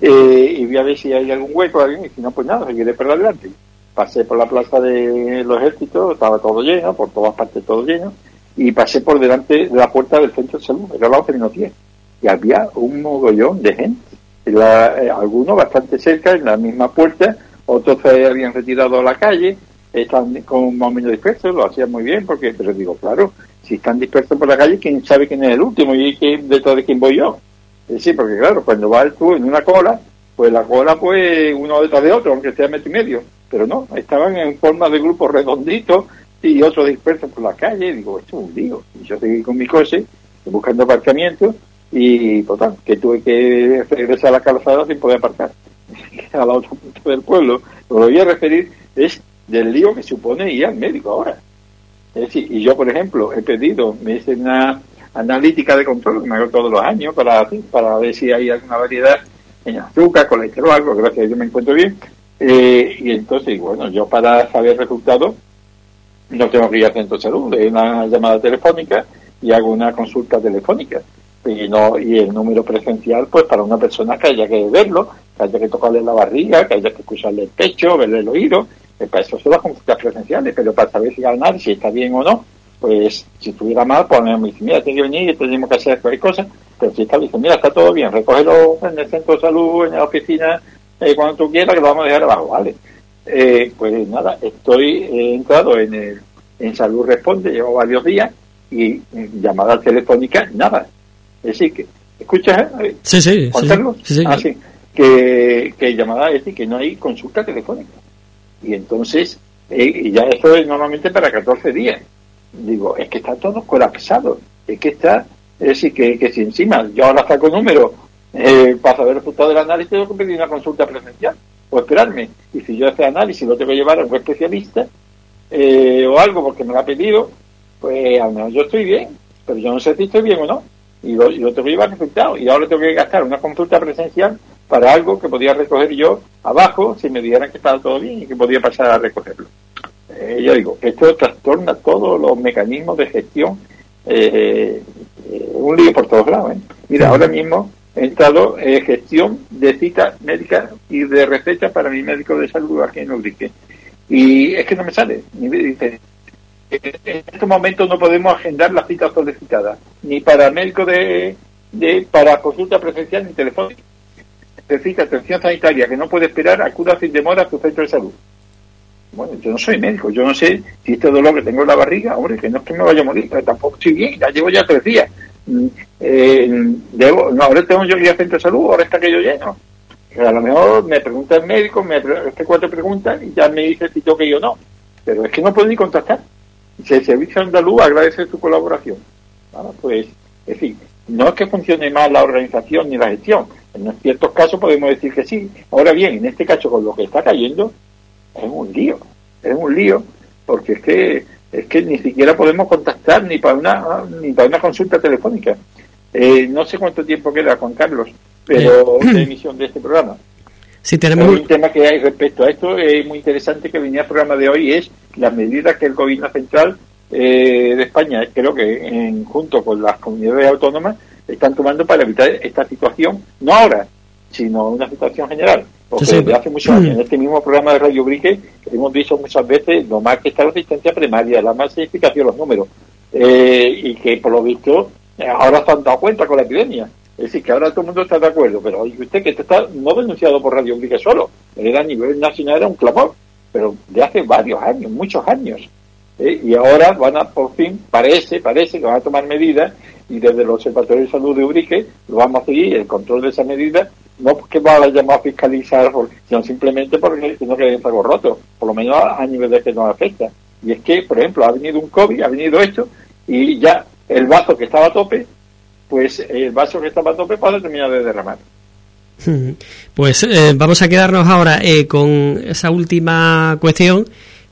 [SPEAKER 2] eh, y voy a ver si hay algún hueco, alguien, y si no, pues nada, seguiré para adelante pasé por la plaza de los ejércitos, estaba todo lleno, por todas partes todo lleno, y pasé por delante de la puerta del centro de salud, era la no 10, y había un mogollón de gente, eh, algunos bastante cerca, en la misma puerta, otros se habían retirado a la calle, están con más o menos dispersos, lo hacían muy bien, porque, pero digo, claro, si están dispersos por la calle, ¿quién sabe quién es el último y detrás de quién voy yo? Es decir, porque claro, cuando vas tú en una cola, pues la cola, pues uno detrás de otro, aunque sea metro y medio pero no, estaban en forma de grupos redonditos y otros dispersos por la calle. Digo, esto es un lío. Y yo seguí con mi coche, buscando aparcamiento, y total, que tuve que regresar a la calzada sin poder aparcar a la otra punta del pueblo. Lo que voy a referir es del lío que supone ir al médico ahora. Es decir, y yo, por ejemplo, he pedido, me hice una analítica de control, que me hago todos los años, para, para ver si hay alguna variedad en azúcar, colesterol, algo, gracias a Dios me encuentro bien, eh, y entonces, bueno, yo para saber resultados no tengo que ir al centro de salud, es una llamada telefónica y hago una consulta telefónica. Y, no, y el número presencial, pues para una persona que haya que verlo, que haya que tocarle la barriga, que haya que escucharle el pecho, verle el oído, eh, para eso son las consultas presenciales, pero para saber si ganar, si está bien o no, pues si estuviera mal, pues me dice, mira, tiene que venir, tenemos que hacer cualquier cosa, pero si está, dice, mira, está todo bien, recógelo en el centro de salud, en la oficina, eh, cuando tú quieras, que lo vamos a dejar abajo, ¿vale? Eh, pues nada, estoy he entrado en, el, en Salud Responde, llevo varios días, y mm, llamada telefónica, nada. Es decir, que, ¿escuchas?
[SPEAKER 1] Eh? Sí, sí,
[SPEAKER 2] sí, ah, sí. Que, que llamada es decir, que no hay consulta telefónica. Y entonces, y ya esto es normalmente para 14 días digo, es que está todo colapsado, es que está, es decir, que, que si encima yo ahora saco números eh, para saber el resultado del análisis, tengo que pedir una consulta presencial o esperarme. Y si yo ese análisis lo tengo que llevar a un especialista eh, o algo porque me lo ha pedido, pues al menos yo estoy bien, pero yo no sé si estoy bien o no. Y lo, tengo que llevar resultado. Y ahora tengo que gastar una consulta presencial para algo que podía recoger yo abajo si me dijeran que estaba todo bien y que podía pasar a recogerlo. Eh, yo digo, esto trastorna todos los mecanismos de gestión, eh, eh, un lío por todos lados. Mira, ahora mismo entrado en gestión de cita médica y de receta para mi médico de salud aquí en Ubrique. Y es que no me sale. Ni me dice, en estos momentos no podemos agendar las citas solicitadas, ni para médico de, de para consulta presencial ni telefónica. Necesita atención sanitaria que no puede esperar, acuda sin demora a su centro de salud. Bueno, yo no soy médico, yo no sé si este dolor que tengo en la barriga, hombre, que no es que me vaya a morir, tampoco estoy bien, ya llevo ya tres días. Eh, debo, no, ahora tengo yo que ir al centro salud, ahora está que yo lleno. A lo mejor me pregunta el médico, me hace cuatro preguntas y ya me dice si tengo que ir o no. Pero es que no puedo ni contactar. Si el servicio andaluz agradece su colaboración. Pues, es decir, no es que funcione mal la organización ni la gestión. En ciertos casos podemos decir que sí. Ahora bien, en este caso con lo que está cayendo, es un lío, es un lío, porque es que es que ni siquiera podemos contactar ni para una ni para una consulta telefónica. Eh, no sé cuánto tiempo queda, Juan Carlos, pero la eh. emisión de este programa.
[SPEAKER 1] Si tenemos
[SPEAKER 2] un tema que hay respecto a esto es muy interesante que venía el programa de hoy es las medidas que el gobierno central eh, de España, creo que en, junto con las comunidades autónomas, están tomando para evitar esta situación, no ahora, sino una situación general. Porque desde hace muchos años, en este mismo programa de Radio Brique, hemos visto muchas veces lo más que está la asistencia primaria, la más significación, los números, eh, y que por lo visto ahora se han dado cuenta con la epidemia. Es decir, que ahora todo el mundo está de acuerdo, pero oye usted que esto está no denunciado por Radio Brique solo, era a nivel nacional, era un clamor, pero de hace varios años, muchos años. ¿Eh? Y ahora van a, por fin, parece, parece que van a tomar medidas y desde el Observatorio de Salud de Ubrique lo vamos a seguir, el control de esas medidas no porque va a fiscalizar, sino simplemente porque no queremos algo roto, por lo menos a, nivel de que nos afecta. Y es que, por ejemplo, ha venido un COVID, ha venido esto, y ya el vaso que estaba a tope, pues el vaso que estaba a tope puede terminar de derramar.
[SPEAKER 1] Pues eh, vamos a quedarnos ahora eh, con esa última cuestión,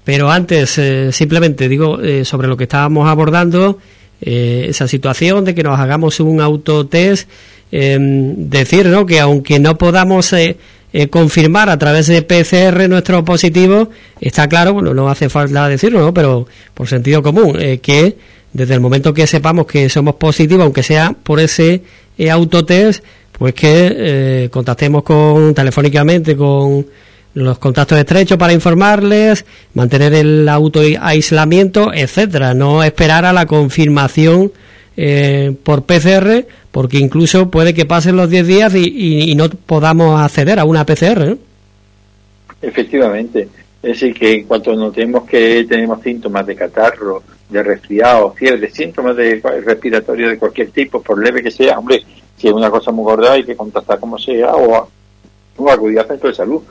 [SPEAKER 1] pero antes eh, simplemente digo sobre lo que estábamos abordando, esa situación de que nos hagamos un autotest eh, decir ¿no? que aunque no podamos eh, eh, confirmar a través de PCR nuestro positivo, está claro, bueno, no hace falta decirlo, ¿no? pero por sentido común, eh, que desde el momento que sepamos que somos positivos, aunque sea por ese autotest, pues que contactemos con telefónicamente con los contactos estrechos para informarles, mantener el auto aislamiento, etcétera, no esperar a la confirmación eh, por PCR, porque incluso puede que pasen los 10 días y, no podamos acceder a una PCR.
[SPEAKER 2] Efectivamente. Es decir, que en cuanto notemos que tenemos síntomas de catarro, de resfriado, fiebre, síntomas de respiratorio de cualquier tipo, por leve que sea, hombre, si es una cosa muy gorda hay que contactar como sea o, o acudir al centro de salud.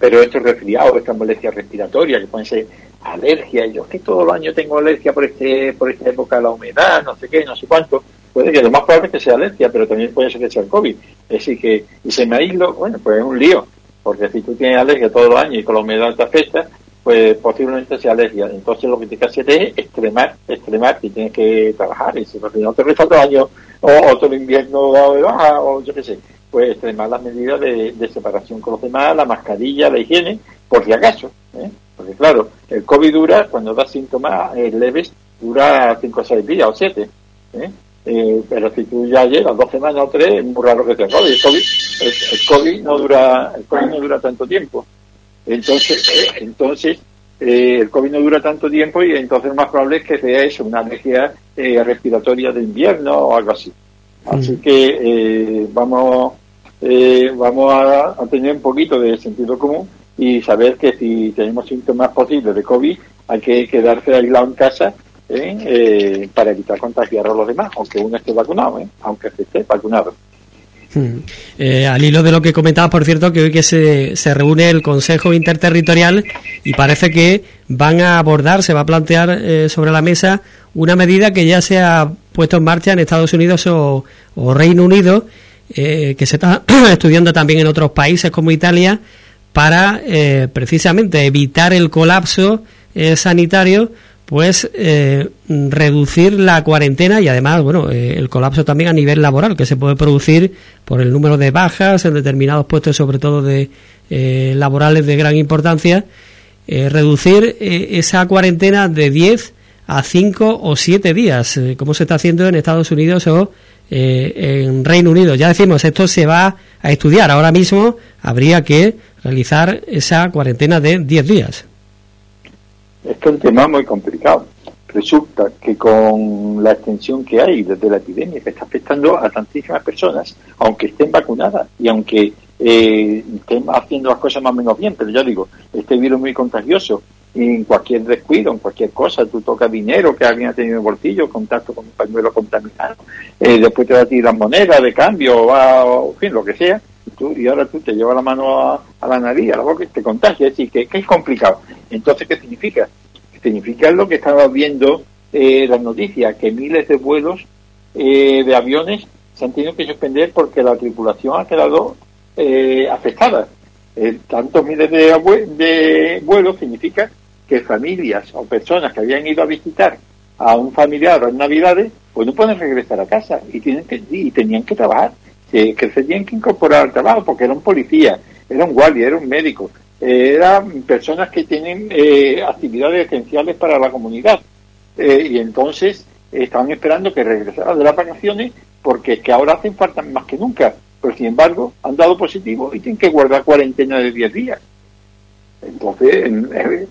[SPEAKER 2] Pero estos resfriados, estas molestias respiratorias, que pueden ser alergia, yo que todo el año tengo alergia por este por esta época de la humedad, no sé qué, no sé cuánto, puede que lo más probable es que sea alergia, pero también puede ser que sea el COVID. Es decir, que, y se me aíslo, bueno, pues es un lío, porque si tú tienes alergia todo el año y con la humedad te afecta, pues posiblemente sea alergia. Entonces lo que tienes que hacer es extremar, extremar, y tienes que trabajar, y si no te resta otro año, o otro invierno de baja, o yo qué sé, pues extremar las medidas de, de separación con los demás, la mascarilla, la higiene, por si acaso, ¿eh? Porque claro, el COVID dura cuando da síntomas eh, leves dura cinco o seis días o siete. ¿eh? Eh, pero si tú ya llevas dos semanas o tres, es muy raro que te COVID. El COVID, el, COVID no dura, el COVID no dura tanto tiempo. Entonces, eh, entonces el COVID no dura tanto tiempo y entonces lo más probable es que sea eso, una alergia respiratoria de invierno o algo así. Así mm. que vamos, vamos a, a tener un poquito de sentido común y saber que si tenemos síntomas posibles de COVID hay que quedarse aislado en casa ¿eh? Eh, para evitar contagiar a los demás, aunque uno esté vacunado, ¿eh? aunque esté vacunado.
[SPEAKER 1] Hmm. al hilo de lo que comentabas, por cierto, que hoy que se, reúne el Consejo Interterritorial y parece que van a abordar, se va a plantear sobre la mesa una medida que ya se ha puesto en marcha en Estados Unidos o, Reino Unido, que se está estudiando también en otros países como Italia, para eh, precisamente evitar el colapso eh, sanitario, pues eh, reducir la cuarentena y además, bueno, el colapso también a nivel laboral que se puede producir por el número de bajas en determinados puestos, sobre todo de laborales de gran importancia, reducir esa cuarentena de 10 a 5 o 7 días, como se está haciendo en Estados Unidos o en Reino Unido. Ya decimos, esto se va a estudiar. Ahora mismo habría que realizar esa cuarentena de 10 días.
[SPEAKER 2] Es que es un tema muy complicado. Resulta que con la extensión que hay desde la epidemia, que está afectando a tantísimas personas, aunque estén vacunadas y aunque eh, estén haciendo las cosas más o menos bien, pero ya digo, este virus muy contagioso en cualquier descuido, en cualquier cosa, tú tocas dinero que alguien ha tenido en el bolsillo, contacto con un pañuelo contaminado, eh, después te va a tirar moneda de cambio, o, en fin, lo que sea, y ahora tú te llevas la mano a, la nariz, a la boca y te contagias, es decir, que, es complicado. Entonces, ¿qué significa? Significa lo que estamos viendo eh, las noticias, que miles de vuelos eh, de aviones se han tenido que suspender porque la tripulación ha quedado eh, afectada. Tantos miles de, de vuelos significa que familias o personas que habían ido a visitar a un familiar en Navidades, pues no pueden regresar a casa y tienen que y tenían que trabajar que, se tienen que incorporar al trabajo porque era un policía, era un guardia, era un médico, eh, eran personas que tienen eh, actividades esenciales para la comunidad. Eh, y entonces estaban esperando que regresaran de las vacaciones porque es que ahora hacen falta más que nunca. Pero sin embargo, han dado positivo y tienen que guardar cuarentena de 10 días. Entonces,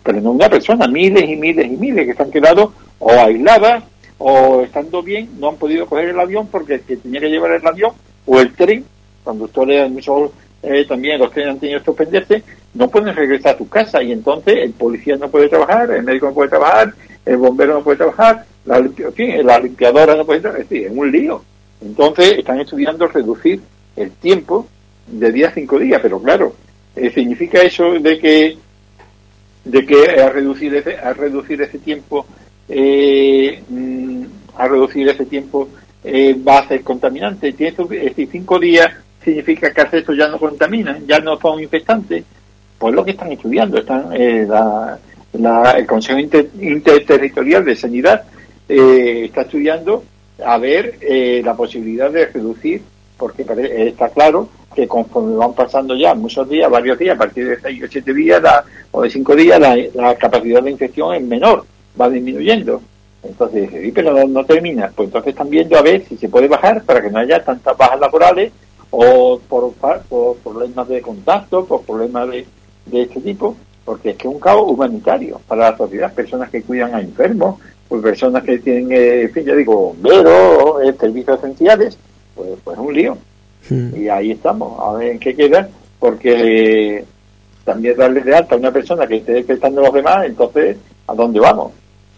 [SPEAKER 2] pero no una persona, miles y miles y miles que se han quedado o aisladas o estando bien, no han podido coger el avión porque el que tenía que llevar el avión o el tren, conductores muchos eh, también los trenes han tenido que suspenderse, no pueden regresar a su casa y entonces el policía no puede trabajar, el médico no puede trabajar, el bombero no puede trabajar, la, la limpiadora no puede trabajar, es decir, es un lío. Entonces están estudiando reducir el tiempo de día a cinco días, pero claro, eh, significa eso de que de que a reducir ese, a reducir ese tiempo eh, mm, a reducir ese tiempo eh, va a ser contaminante. Tiene, es cinco días significa que estos ya no contaminan, ya no son infectantes. Pues lo que están estudiando, están eh, el Consejo Interterritorial de Sanidad eh, está estudiando a ver eh, la posibilidad de reducir, porque está claro que conforme van pasando ya muchos días, varios días, a partir de seis o siete días o de cinco días, la capacidad de infección es menor, va disminuyendo. Entonces, pero no, termina. Pues entonces están viendo a ver si se puede bajar para que no haya tantas bajas laborales o por, por problemas de contacto, por problemas de, de este tipo, porque es que es un caos humanitario para la sociedad, personas que cuidan a enfermos, pues personas que tienen, eh, en fin, ya digo, bomberos, eh, servicios esenciales, pues, pues es un lío. Y ahí estamos, a ver en qué queda, porque también darle de alta a una persona que esté infectando a los demás, entonces, ¿a dónde vamos?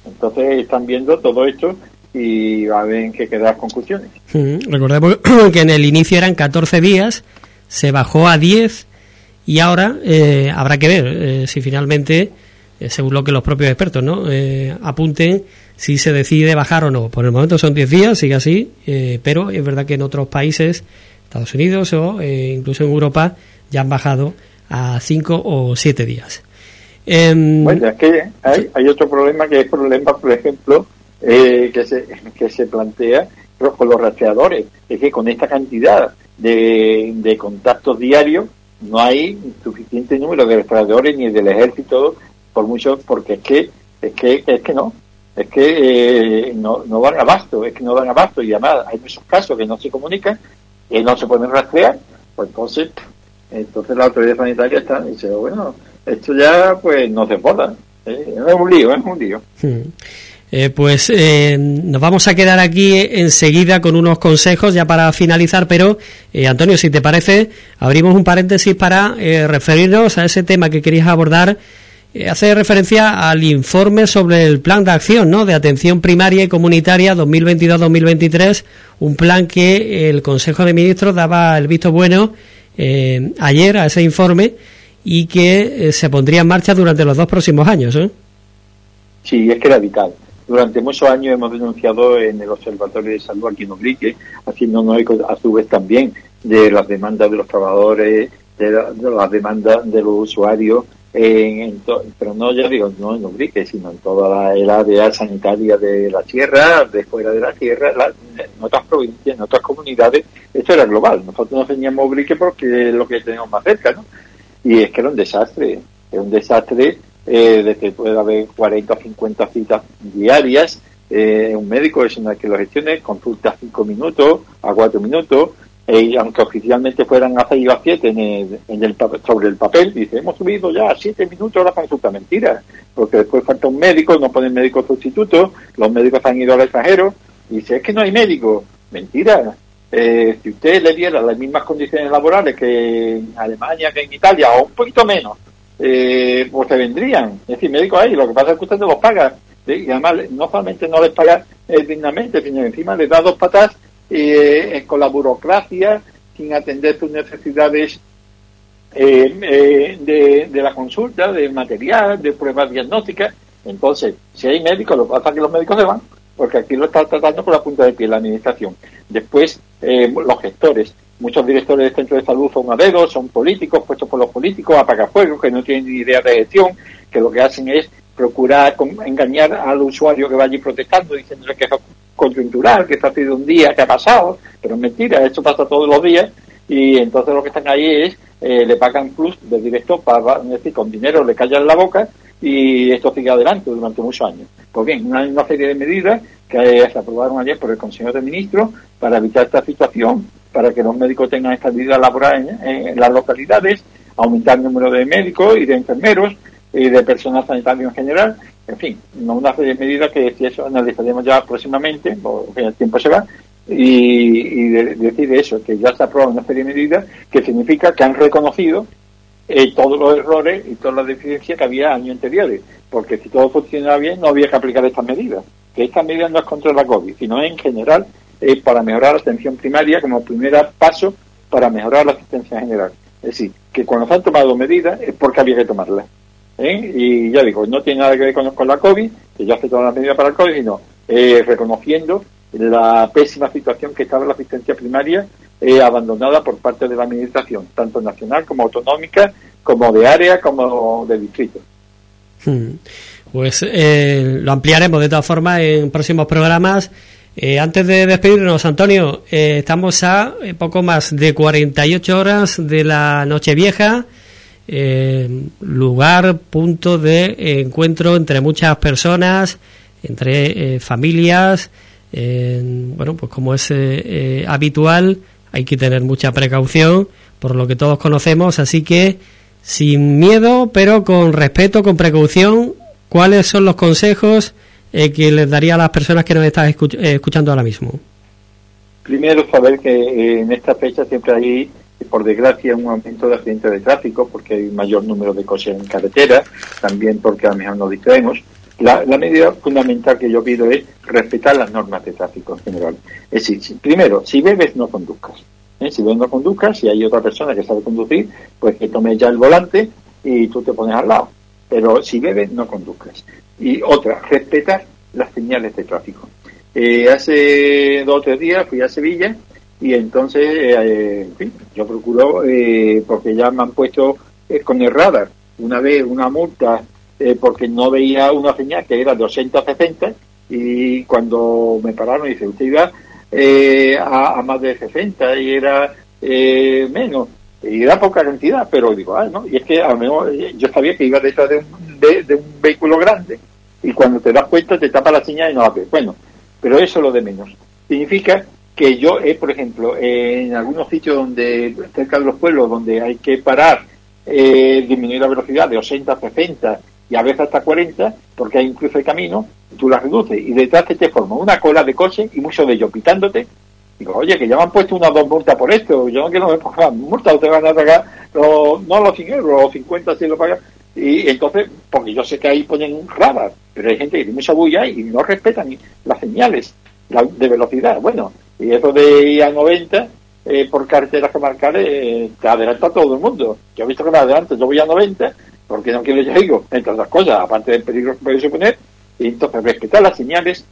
[SPEAKER 2] Entonces están viendo todo esto y a ver en qué quedan las conclusiones.
[SPEAKER 1] recordemos que en el inicio eran 14 días, se bajó a 10 y ahora eh, habrá que ver eh, si finalmente, eh, según lo que los propios expertos no apunten, si se decide bajar o no. Por el momento son 10 días, sigue así, pero es verdad que en otros países, Estados Unidos o incluso en Europa, ya han bajado a 5 o 7 días.
[SPEAKER 2] Em, bueno, es que hay, hay otro problema que es problema, por ejemplo, eh, que, se, que se plantea con los rastreadores. Es que con esta cantidad de, de contactos diarios no hay suficiente número de rastreadores ni del ejército, por mucho, porque es que, es que, es que no. es que eh, no, no dan abasto, es que no dan abasto y además hay muchos casos que no se comunican, y no se pueden rastrear, pues entonces, entonces la autoridad sanitaria está y dice, bueno, esto ya pues no se puede ¿eh? es un lío, es un lío.
[SPEAKER 1] Hmm. Eh, pues eh, nos vamos a quedar aquí enseguida con unos consejos ya para finalizar, pero Antonio, si te parece, abrimos un paréntesis para referirnos a ese tema que querías abordar eh, hace referencia al informe sobre el plan de acción ¿no? de atención primaria y comunitaria 2022-2023, un plan que el Consejo de Ministros daba el visto bueno eh, ayer a ese informe y que eh, se pondría en marcha durante los dos próximos años. ¿eh?
[SPEAKER 2] Sí, es que era vital. Durante muchos años hemos denunciado en el Observatorio de Salud aquí en Oblique, haciéndonos eco a su vez también de las demandas de los trabajadores, de, las demandas de los usuarios en, pero no ya digo no en Ubrique sino en toda la, área sanitaria de la tierra de fuera de la tierra en otras provincias en otras comunidades esto era global nosotros no teníamos Ubrique porque es lo que tenemos más cerca ¿no? Y es que era un desastre es un desastre eh, de que puede haber 40 o 50 citas diarias eh, un médico es una que lo gestione consulta a 5 minutos a 4 minutos y aunque oficialmente fueran a 6 o a 7 en el, en el, sobre el papel, dice, hemos subido ya a 7 minutos la consulta. Mentira, porque después falta un médico, no ponen médico sustituto, los médicos han ido al extranjero, y dice, es que no hay médico. Mentira. Eh, si usted le diera las mismas condiciones laborales que en Alemania, que en Italia, o un poquito menos, eh, pues se vendrían. Es decir, médicos hay, lo que pasa es que usted no los paga. Y además, no solamente no les paga eh, dignamente, sino encima les da dos patas eh, con la burocracia, sin atender sus necesidades eh, eh, de, de, la consulta, de material, de pruebas diagnósticas. Entonces, si hay médicos, lo que pasa es que los médicos se van, porque aquí lo está tratando por la punta de pie la administración. Después, los gestores. Muchos directores de centros de salud son adedos, son políticos, puestos por los políticos, apagafuegos, que no tienen ni idea de gestión, que lo que hacen es procurar engañar al usuario que va allí protestando, diciéndole que coyuntural, que está ha sido un día que ha pasado, pero es mentira, esto pasa todos los días y entonces lo que están ahí es, eh, le pagan plus de directo, para, es decir, con dinero le callan la boca y esto sigue adelante durante muchos años. Pues bien, una, serie de medidas que se aprobaron ayer por el Consejo de Ministros para evitar esta situación, para que los médicos tengan estabilidad laboral en, en las localidades, aumentar el número de médicos y de enfermeros y de personal sanitario en general, en fin, una serie de medidas que si analizaremos ya próximamente, porque el tiempo se va, y, decir eso, que ya se aprueba una serie de medidas que significa que han reconocido eh, todos los errores y todas las deficiencias que había años anteriores, porque si todo funcionaba bien no había que aplicar estas medidas, que estas medidas no es contra la COVID, sino en general es para mejorar la atención primaria como primer paso para mejorar la asistencia general. Es decir, que cuando se han tomado medidas es porque había que tomarlas. ¿eh? Y ya digo, no tiene nada que ver con, la COVID, que ya hace todas las medidas para el COVID, sino eh, reconociendo la pésima situación que estaba la asistencia primaria eh, abandonada por parte de la Administración, tanto nacional como autonómica, como de área, como de distrito.
[SPEAKER 1] Hmm. Pues lo ampliaremos de todas formas en próximos programas. antes de despedirnos, Antonio, estamos a poco más de 48 horas de la Nochevieja. Eh, lugar, punto de encuentro entre muchas personas, entre eh, bueno, pues como es eh, habitual, hay que tener mucha precaución, por lo que todos conocemos, así que sin miedo, pero con respeto, con precaución, ¿cuáles son los consejos que les daría a las personas que nos están escuchando ahora mismo?
[SPEAKER 2] Primero, saber que en esta fecha siempre hay por desgracia, un aumento de accidentes de tráfico porque hay mayor número de coches en carretera, también porque a lo mejor nos distraemos. La, medida fundamental que yo pido es respetar las normas de tráfico en general. Es decir, primero, si bebes, no conduzcas. ¿eh? Si bebes, no conduzcas. Si hay otra persona que sabe conducir, pues que tome ya el volante y tú te pones al lado. Pero si bebes, no conduzcas. Y otra, respetar las señales de tráfico. Eh, hace dos o tres días fui a Sevilla y entonces, eh, en fin, yo procuro, eh, porque ya me han puesto eh, con el radar una vez una multa porque no veía una señal que era 260 y cuando me pararon dice, usted iba a, más de 60 y era menos y era poca cantidad, pero digo, ah, no, y es que a lo mejor yo sabía que iba detrás de un, de, un vehículo grande y cuando te das cuenta te tapa la señal y no la ves. Bueno, pero eso es lo de menos. Significa que yo, eh, por ejemplo, en algunos sitios donde, cerca de los pueblos, donde hay que parar, eh, disminuir la velocidad de 80 a 60 y a veces hasta 40, porque hay un cruce de camino, tú la reduces y detrás te forma una cola de coche y muchos de ellos pitándote. Digo, oye, que ya me han puesto unas dos multas por esto, yo no quiero me pongan multas, te van a pagar los, no los 100 euros, los 50 si lo pagan. Y entonces, porque yo sé que ahí ponen radar, pero hay gente que tiene mucha bulla y no respetan las señales de velocidad. Bueno, y eso de ir a 90 eh, por carreteras comarcales eh, te adelanta todo el mundo. Yo he visto que me adelanta, yo voy a 90 porque no quiero digo, entre otras cosas, aparte del peligro que puede suponer, y entonces respetar las señales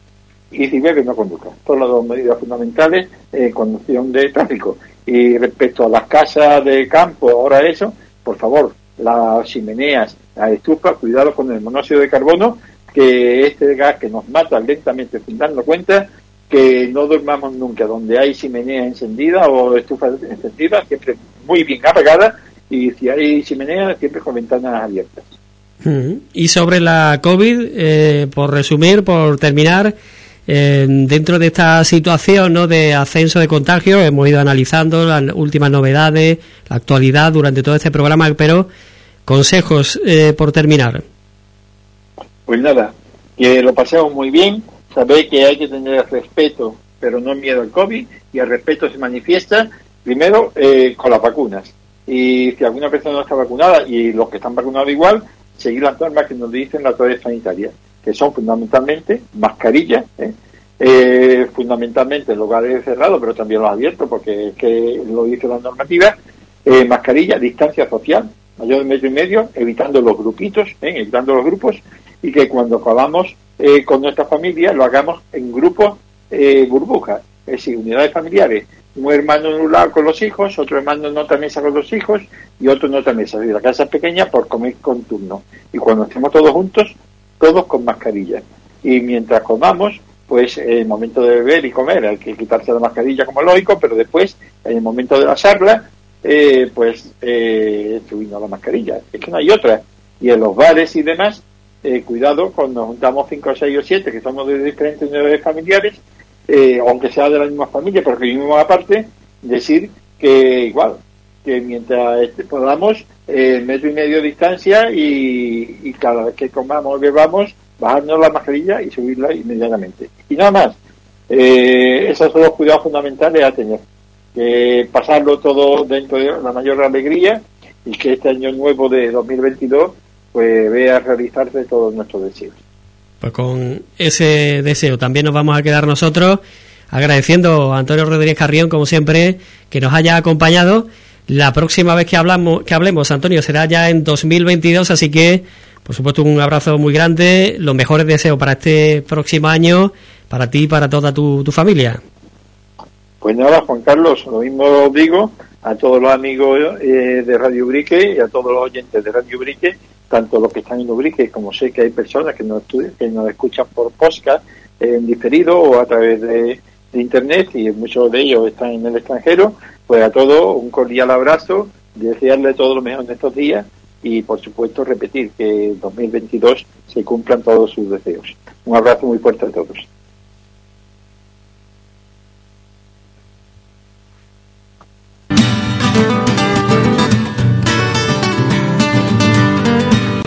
[SPEAKER 2] y si bebe no conduzca. Son las dos medidas fundamentales en conducción de tráfico. Y respecto a las casas de campo, ahora eso, por favor, las chimeneas, las estufas, cuidado con el monóxido de carbono, que este gas que nos mata lentamente sin darnos cuenta, que no dormamos nunca donde hay chimenea encendida o estufas encendidas, siempre muy bien apagadas y si hay chimenea siempre con ventanas abiertas.
[SPEAKER 1] Y sobre la COVID, eh, por resumir, por terminar, eh, dentro de esta situación ¿no? de ascenso de contagio, hemos ido analizando las últimas novedades, la actualidad durante todo este programa, pero consejos eh, por terminar.
[SPEAKER 2] Pues nada, que lo pasemos muy bien, sabéis que hay que tener respeto, pero no miedo al COVID, y el respeto se manifiesta primero eh, con las vacunas. Y si alguna persona no está vacunada, y los que están vacunados igual, seguir las normas que nos dicen las autoridades sanitarias, que son fundamentalmente mascarillas, ¿eh? eh, fundamentalmente en lugares cerrados, pero también los abiertos, porque es que lo dice la normativa, eh, mascarilla, distancia social, mayor de metro y medio, evitando los grupitos, ¿eh? evitando los grupos, y que cuando acabamos eh, con nuestra familia lo hagamos en grupos burbujas, es decir, unidades familiares. Un hermano en un lado con los hijos, otro hermano en otra mesa con los hijos y otro en otra mesa. Y la casa es pequeña por comer con turno. Y cuando estemos todos juntos, todos con mascarilla. Y mientras comamos, pues en el momento de beber y comer hay que quitarse la mascarilla como lógico, pero después, en el momento de la charla, eh, pues eh, la mascarilla. Es que no hay otra. Y en los bares y demás, eh, cuidado cuando juntamos cinco, seis o siete que somos de diferentes unidades familiares, eh, aunque sea de la misma familia, pero que vivimos aparte, decir que igual, que mientras podamos, eh, metro y medio de distancia y, cada vez que comamos o bebamos, bajarnos la mascarilla y subirla inmediatamente. Y nada más. Eh, esos son los cuidados fundamentales a tener. Que pasarlo todo dentro de la mayor alegría y que este año nuevo de 2022 pues vea realizarse todos nuestros deseos.
[SPEAKER 1] Pues con ese deseo también nos vamos a quedar nosotros agradeciendo a Antonio Rodríguez Carrión, como siempre, que nos haya acompañado. La próxima vez que hablamos, que hablemos, Antonio, será ya en 2022, así que, por supuesto, un abrazo muy grande, los mejores deseos para este próximo año, para ti y para toda tu, familia.
[SPEAKER 2] Pues nada, Juan Carlos, lo mismo digo a todos los amigos eh, de Radio Brique y a todos los oyentes de Radio Brique tanto los que están en Ubrique como sé que hay personas que nos, que nos escuchan por podcast en diferido o a través de, internet y muchos de ellos están en el extranjero, pues a todos un cordial abrazo, desearle todo lo mejor en estos días y por supuesto repetir que 2022 se cumplan todos sus deseos. Un abrazo muy fuerte a todos.